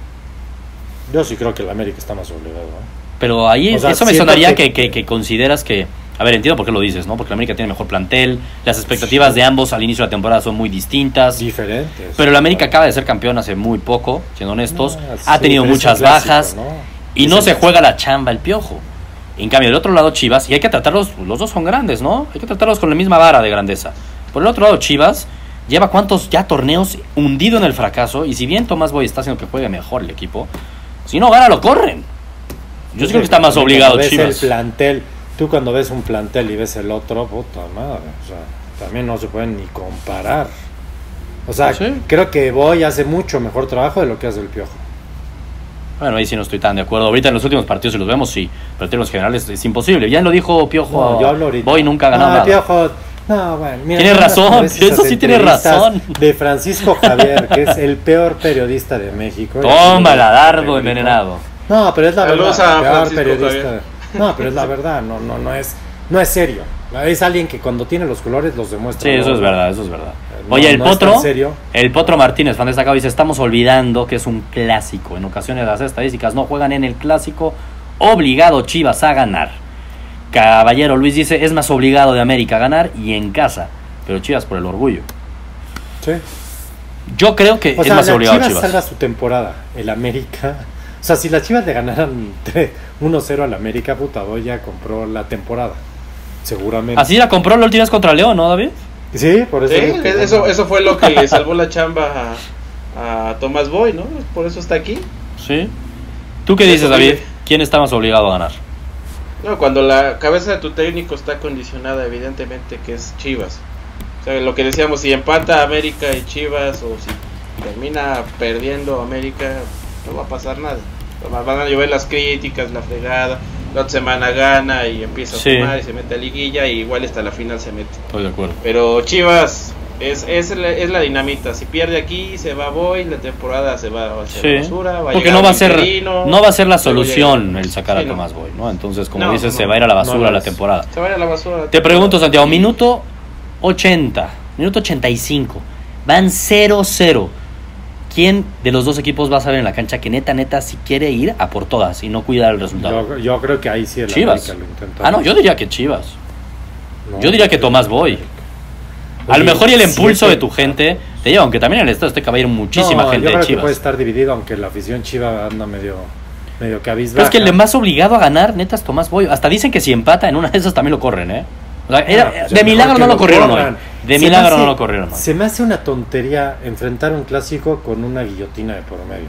yo sí creo que el América está más obligado. ¿eh? Pero ahí O sea, eso me sonaría que- que, que- que consideras que. A ver, entiendo por qué lo dices, ¿no? Porque la América tiene mejor plantel, las expectativas de ambos al inicio de la temporada son muy distintas. Diferentes. Pero el América acaba de ser campeón hace muy poco, siendo honestos. Ah, ha sí, tenido muchas el clásico, bajas ¿no? Y no se juega la chamba el piojo. En cambio, del otro lado Chivas, y hay que tratarlos, los dos son grandes, ¿no? Hay que tratarlos con la misma vara de grandeza. Por el otro lado Chivas lleva cuántos ya torneos hundido en el fracaso y si bien Tomás Boy está haciendo que juegue mejor el equipo, si no gana lo corren. Yo sí creo que está más obligado ves Chivas. el plantel, tú cuando ves un plantel y ves el otro, puta madre, o sea, también no se pueden ni comparar. O sea, Sí. creo que Boy hace mucho mejor trabajo de lo que hace el Piojo. Bueno, ahí sí no estoy tan de acuerdo. Ahorita en los últimos partidos, si los vemos, sí. Pero en términos generales es imposible. Ya lo dijo Piojo. No, yo hablo ahorita. Boy nunca ha ganado no, nada. Piojo, no, bueno, mira, Tiene razón, eso sí tiene razón. De Francisco Javier, que es el peor periodista de México. Toma la dardo envenenado. No, pero es la Saludos verdad. a el peor Francisco periodista. Javier. No, pero es la verdad. No, no, no es, no es serio. Es alguien que cuando tiene los colores los demuestra. Sí, eso ¿no? es verdad, eso es verdad. No, Oye, el no Potro, serio. el Potro Martínez, fan destacado, dice, estamos olvidando que es un clásico. En ocasiones las estadísticas no juegan en el clásico. Obligado Chivas a ganar. Caballero Luis dice, es más obligado de América a ganar y en casa. Pero Chivas por el orgullo. Sí. Yo creo que O es sea, más la obligado Chivas Chivas. salva su temporada. El América. O sea, si las Chivas le ganaran 3 1-0 al América, puta, ya compró la temporada. Seguramente. Así la compró la última vez contra León, ¿no, David? Sí, por eso. Sí, digo que, eso, eso fue lo que le salvó la chamba a, a Tomás Boy, ¿no? Por eso está aquí. Sí. ¿Tú qué dices, David? ¿Quién está más obligado a ganar? No, cuando la cabeza de tu técnico está condicionada, evidentemente que es Chivas. O sea, lo que decíamos, si empata América y Chivas, o si termina perdiendo América, no va a pasar nada. Van a llover las críticas, la fregada. La otra semana gana y empieza a Sí. sumar y se mete a liguilla y igual hasta la final se mete. Estoy de acuerdo. Pero Chivas es, es, la, es la dinamita. Si pierde aquí, se va Boy, la temporada se va a hacer Sí. basura. Va a Porque llegar no va a ser interino, no va a ser la solución el sacar a Sí, no. Tomás Boy, ¿no? Entonces, como No, dices, no, se va a ir a la basura la temporada. Se va a ir a la basura. Te pregunto, Santiago, minuto 80, minuto 85, van 0-0. ¿Quién de los dos equipos va a saber en la cancha que neta, neta, si quiere ir a por todas y no cuidar el resultado? Yo, yo creo que ahí sí el Chivas. América lo intenta. Ah, no, yo diría que Chivas. No, Yo diría que Tomás Boy. A lo mejor y el impulso siete- de tu gente te lleva, aunque también en el Estado a ir muchísima No, gente yo de creo que puede Chivas. estar dividido, aunque la afición chiva anda medio, medio cabizbaja. Es que el de más obligado a ganar, neta, es Tomás Boy. Hasta dicen que si empata en una de esas también lo corren, ¿eh? O sea, era- Ah, pues, de milagro no lo corrieron corran. hoy. De Se milagro hace- no lo corrieron hoy. Se me hace una tontería enfrentar un clásico con una guillotina de por medio.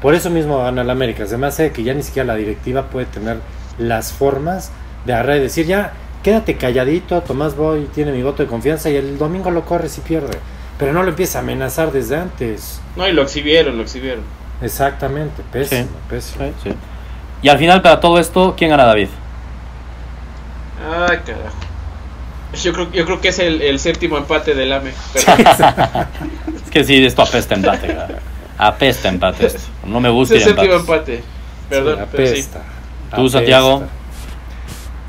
Por eso mismo gana el América. Se me hace que ya ni siquiera la directiva puede tener las formas de agarrar y decir, ya, quédate calladito, Tomás Boy tiene mi voto de confianza y el domingo lo corre si pierde. Pero no lo empieza a amenazar desde antes. No, y lo exhibieron, lo exhibieron. Exactamente, pésimo, Sí. pésimo. Sí, sí. Y al final, para todo esto, ¿quién gana David? Ay, carajo. Yo creo, yo creo que es el, el séptimo empate del AME. Pero Es que sí, esto apesta empate. ¿verdad? Apesta empate esto. No me es gusta el ir a séptimo empate. Perdón, Sí, pero sí. apesta. ¿Tú, apesta. Santiago?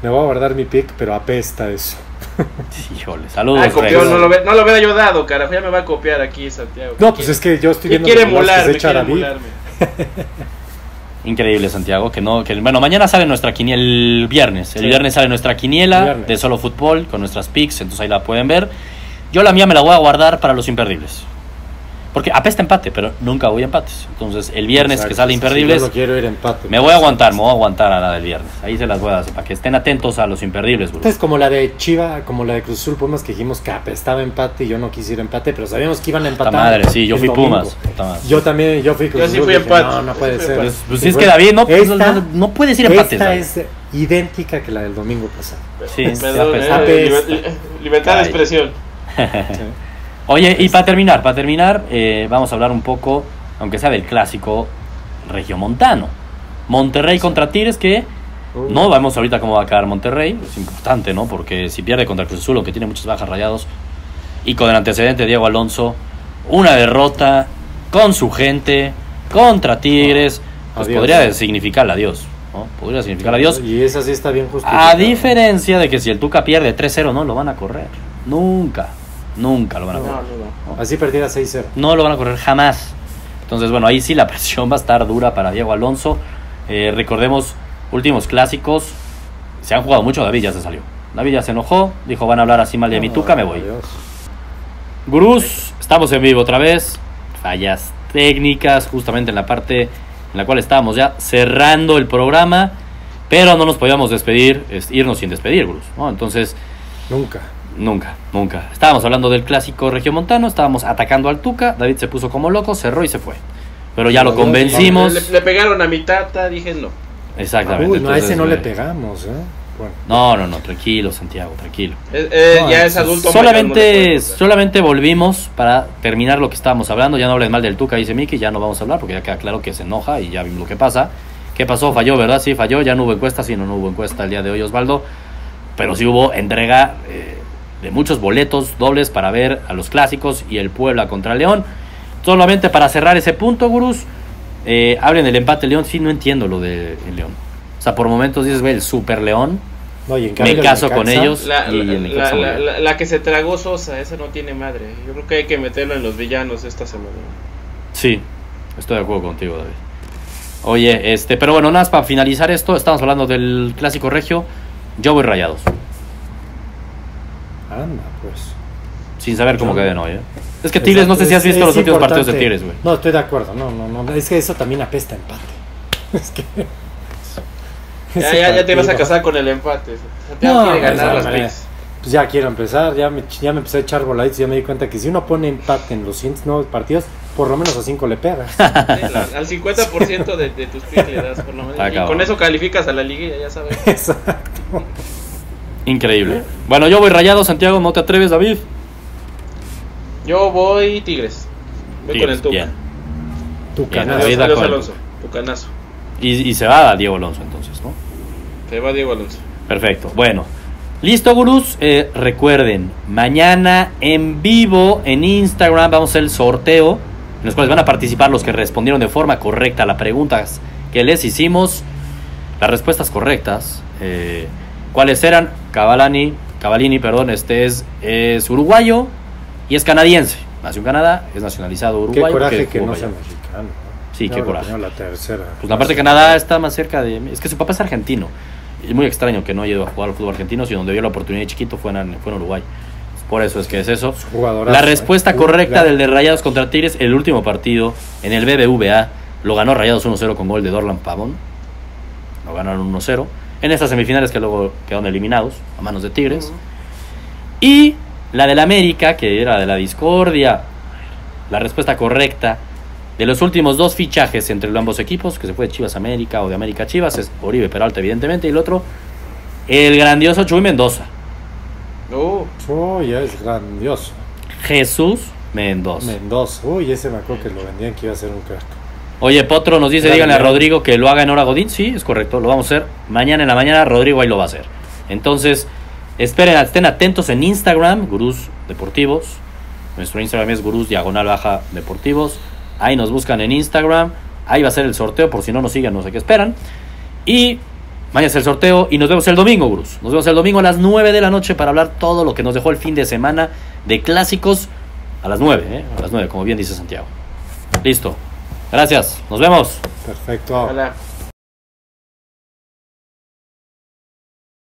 Me voy a guardar mi pick, pero apesta eso. Híjole, saludos, Ah, copió, no lo, no lo hubiera ayudado, carajo. Ya me va a copiar aquí, Santiago. No, pues es que yo estoy ¿Qué viendo quiere emularme? Quiere emularme. Increíble, Santiago. Que no, que, bueno, mañana sale nuestra quiniela el viernes. El Sí. viernes sale nuestra quiniela Viernes. de solo fútbol con nuestras picks. Entonces ahí la pueden ver. Yo la mía me la voy a guardar para los imperdibles. Porque apesta empate, pero nunca voy a empates. Entonces el viernes Exacto, que sale sí, imperdibles, Yo no quiero ir a empate. me voy a aguantar, me voy a aguantar a la del viernes. Ahí se las voy a hacer para que estén atentos a los imperdibles, bro. Entonces, como la de Chiva, como la de Cruz Azul Pumas, que dijimos que apestaba empate y yo no quise ir a empate, pero sabíamos que iban a Puta empatar. madre, sí, yo fui domingo. Pumas. puta. Yo también, yo fui Cruz Yo sí fui dije, empate, No, no puede ser. empate. Pues Y es que David, no, esta- no, no puedes ir a empates. Esta es idéntica que la del domingo pasado. Sí, Perdón, eh, libertad de expresión. Oye, y para terminar, para terminar, eh, vamos a hablar un poco, aunque sea del clásico regiomontano. Monterrey contra Tigres, que no vemos ahorita cómo va a quedar Monterrey. Es importante, ¿no? Porque si pierde contra Cruz Azul, que tiene muchas bajas rayados, y con el antecedente de Diego Alonso, una derrota con su gente contra Tigres, pues Adiós. podría significar adiós, ¿no? Podría significar adiós. Y esa sí está bien justificada. A diferencia de que si el Tuca pierde 3-0, no lo van a correr. Nunca, nunca lo van a correr. no, no. Así perdiera 6-0. No lo van a correr jamás. Entonces, bueno, ahí sí la presión va a estar dura para Diego Alonso. Eh, recordemos, últimos clásicos. Se han jugado mucho, David ya se salió. David ya se enojó, dijo, van a hablar así mal de mi Tuca, me voy. Adiós. Gurús, estamos en vivo otra vez. Fallas técnicas, justamente en la parte en la cual estábamos ya cerrando el programa. Pero no nos podíamos despedir, es irnos sin despedir, Gurús. ¿no? Entonces, Nunca. Nunca, nunca. Estábamos hablando del clásico regiomontano, estábamos atacando al Tuca, David se puso como loco, cerró y se fue. Pero ya lo convencimos. Le, le pegaron a mi tata, dije no. Exactamente. Uy, no, a ese no le pegamos, ¿eh? Bueno. No, no, no, tranquilo, Santiago, tranquilo. Eh, eh, No, ya es adulto. mayor, no le Solamente, solamente volvimos para terminar lo que estábamos hablando. Ya no hables mal del Tuca, dice Miki, ya no vamos a hablar porque ya queda claro que se enoja y ya vimos lo que pasa. ¿Qué pasó? Falló, ¿verdad? Sí, falló. Ya no hubo encuesta, sí, no, no hubo encuesta el día de hoy, Osvaldo. Pero sí hubo entrega eh, de muchos boletos dobles para ver a los clásicos y el Puebla contra León. Solamente para cerrar ese punto, Gurús, eh, hablen del empate León. Sí, no entiendo lo de León. O sea, por momentos dices, ve, el Super León. No, y en Me caso con ellos. La, y la- el la- Necaxa la- muy bien. la- la que se tragó Sosa, esa no tiene madre. Yo creo que hay que meterlo en los villanos esta semana. Sí, estoy de acuerdo contigo, David. Oye, este, pero bueno, nada más para finalizar esto, estamos hablando del clásico regio. Yo voy rayados, Anda, pues. sin saber cómo queden hoy. ¿eh? Es que Tigres, no sé si has visto es los últimos partidos de. Tigres, güey. No, estoy de acuerdo. No, no, no. Es que eso también apesta a empate. Es que. Ya, ya, ya te vas a casar con el empate. No, quiere pues, ganar las. Pues ya quiero empezar, ya me, ya me empecé a echar voladitos y ya me di cuenta que si uno pone empate en los siguientes nuevos partidos, por lo menos a 5 le pegas. Sí, la- al 50% de, de tus picks le das, por lo menos. Y con eso calificas a la liguilla, ya sabes. Exacto. Increíble. Bueno, yo voy rayado, Santiago, ¿no te atreves, David? Yo voy Tigres. Voy con el Tuca. bien. Tu Bien, canal. David Adiós, da adiós, con el Alonso. Tucanazo. Y, y se va a Diego Alonso entonces, ¿no? Se va Diego Alonso. Perfecto. Bueno, listo, gurús. Eh, recuerden, mañana en vivo en Instagram vamos a hacer el sorteo en los cuales van a participar los que respondieron de forma correcta a las preguntas que les hicimos. Las respuestas correctas, eh, ¿cuáles eran? Cavalani, Cavalini, perdón, este es, es uruguayo y es canadiense. Nació en Canadá, es nacionalizado Qué uruguayo. coraje que jugó no sea mexicano. ¿no? Sí, qué coraje. la tercera. Pues la parte de Canadá está más cerca de... Es que su papá es argentino. Es muy extraño que no haya ido a jugar al fútbol argentino, si donde vio la oportunidad de chiquito fue en, fue en Uruguay. Por eso es que es eso. La ¿eh? respuesta correcta del de Rayados contra Tigres, el último partido en el BBVA, lo ganó Rayados 1-0 con gol de Dorlan Pavón. Lo ganaron 1-0. En estas semifinales que luego quedaron eliminados a manos de Tigres. Y la del América, que era de la discordia. La respuesta correcta de los últimos dos fichajes entre ambos equipos, que se fue de Chivas América o de América Chivas, es Oribe Peralta, evidentemente, y el otro, el grandioso Chuy Mendoza. Uh, Uy, ya es grandioso. Jesús Mendoza. Mendoza. Uy, ese me acuerdo que lo vendían que iba a ser un crack. Oye, Potro nos dice, díganle a. Rodrigo que lo haga en hora Godín. Sí, es correcto, lo vamos a hacer. Mañana en la mañana Rodrigo ahí lo va a hacer. Entonces, esperen, estén atentos en Instagram, Gurús Deportivos. Nuestro Instagram es Gurús Diagonal Baja Deportivos. Ahí nos buscan en Instagram. Ahí va a ser el sorteo, por si no nos sigan, no sé qué esperan. Y mañana es el sorteo y nos vemos el domingo, Gurús. Nos vemos el domingo a las 9 de la noche para hablar todo lo que nos dejó el fin de semana de clásicos. A las 9, ¿eh? A las 9, como bien dice Santiago. Listo. Gracias. Nos vemos. Perfecto.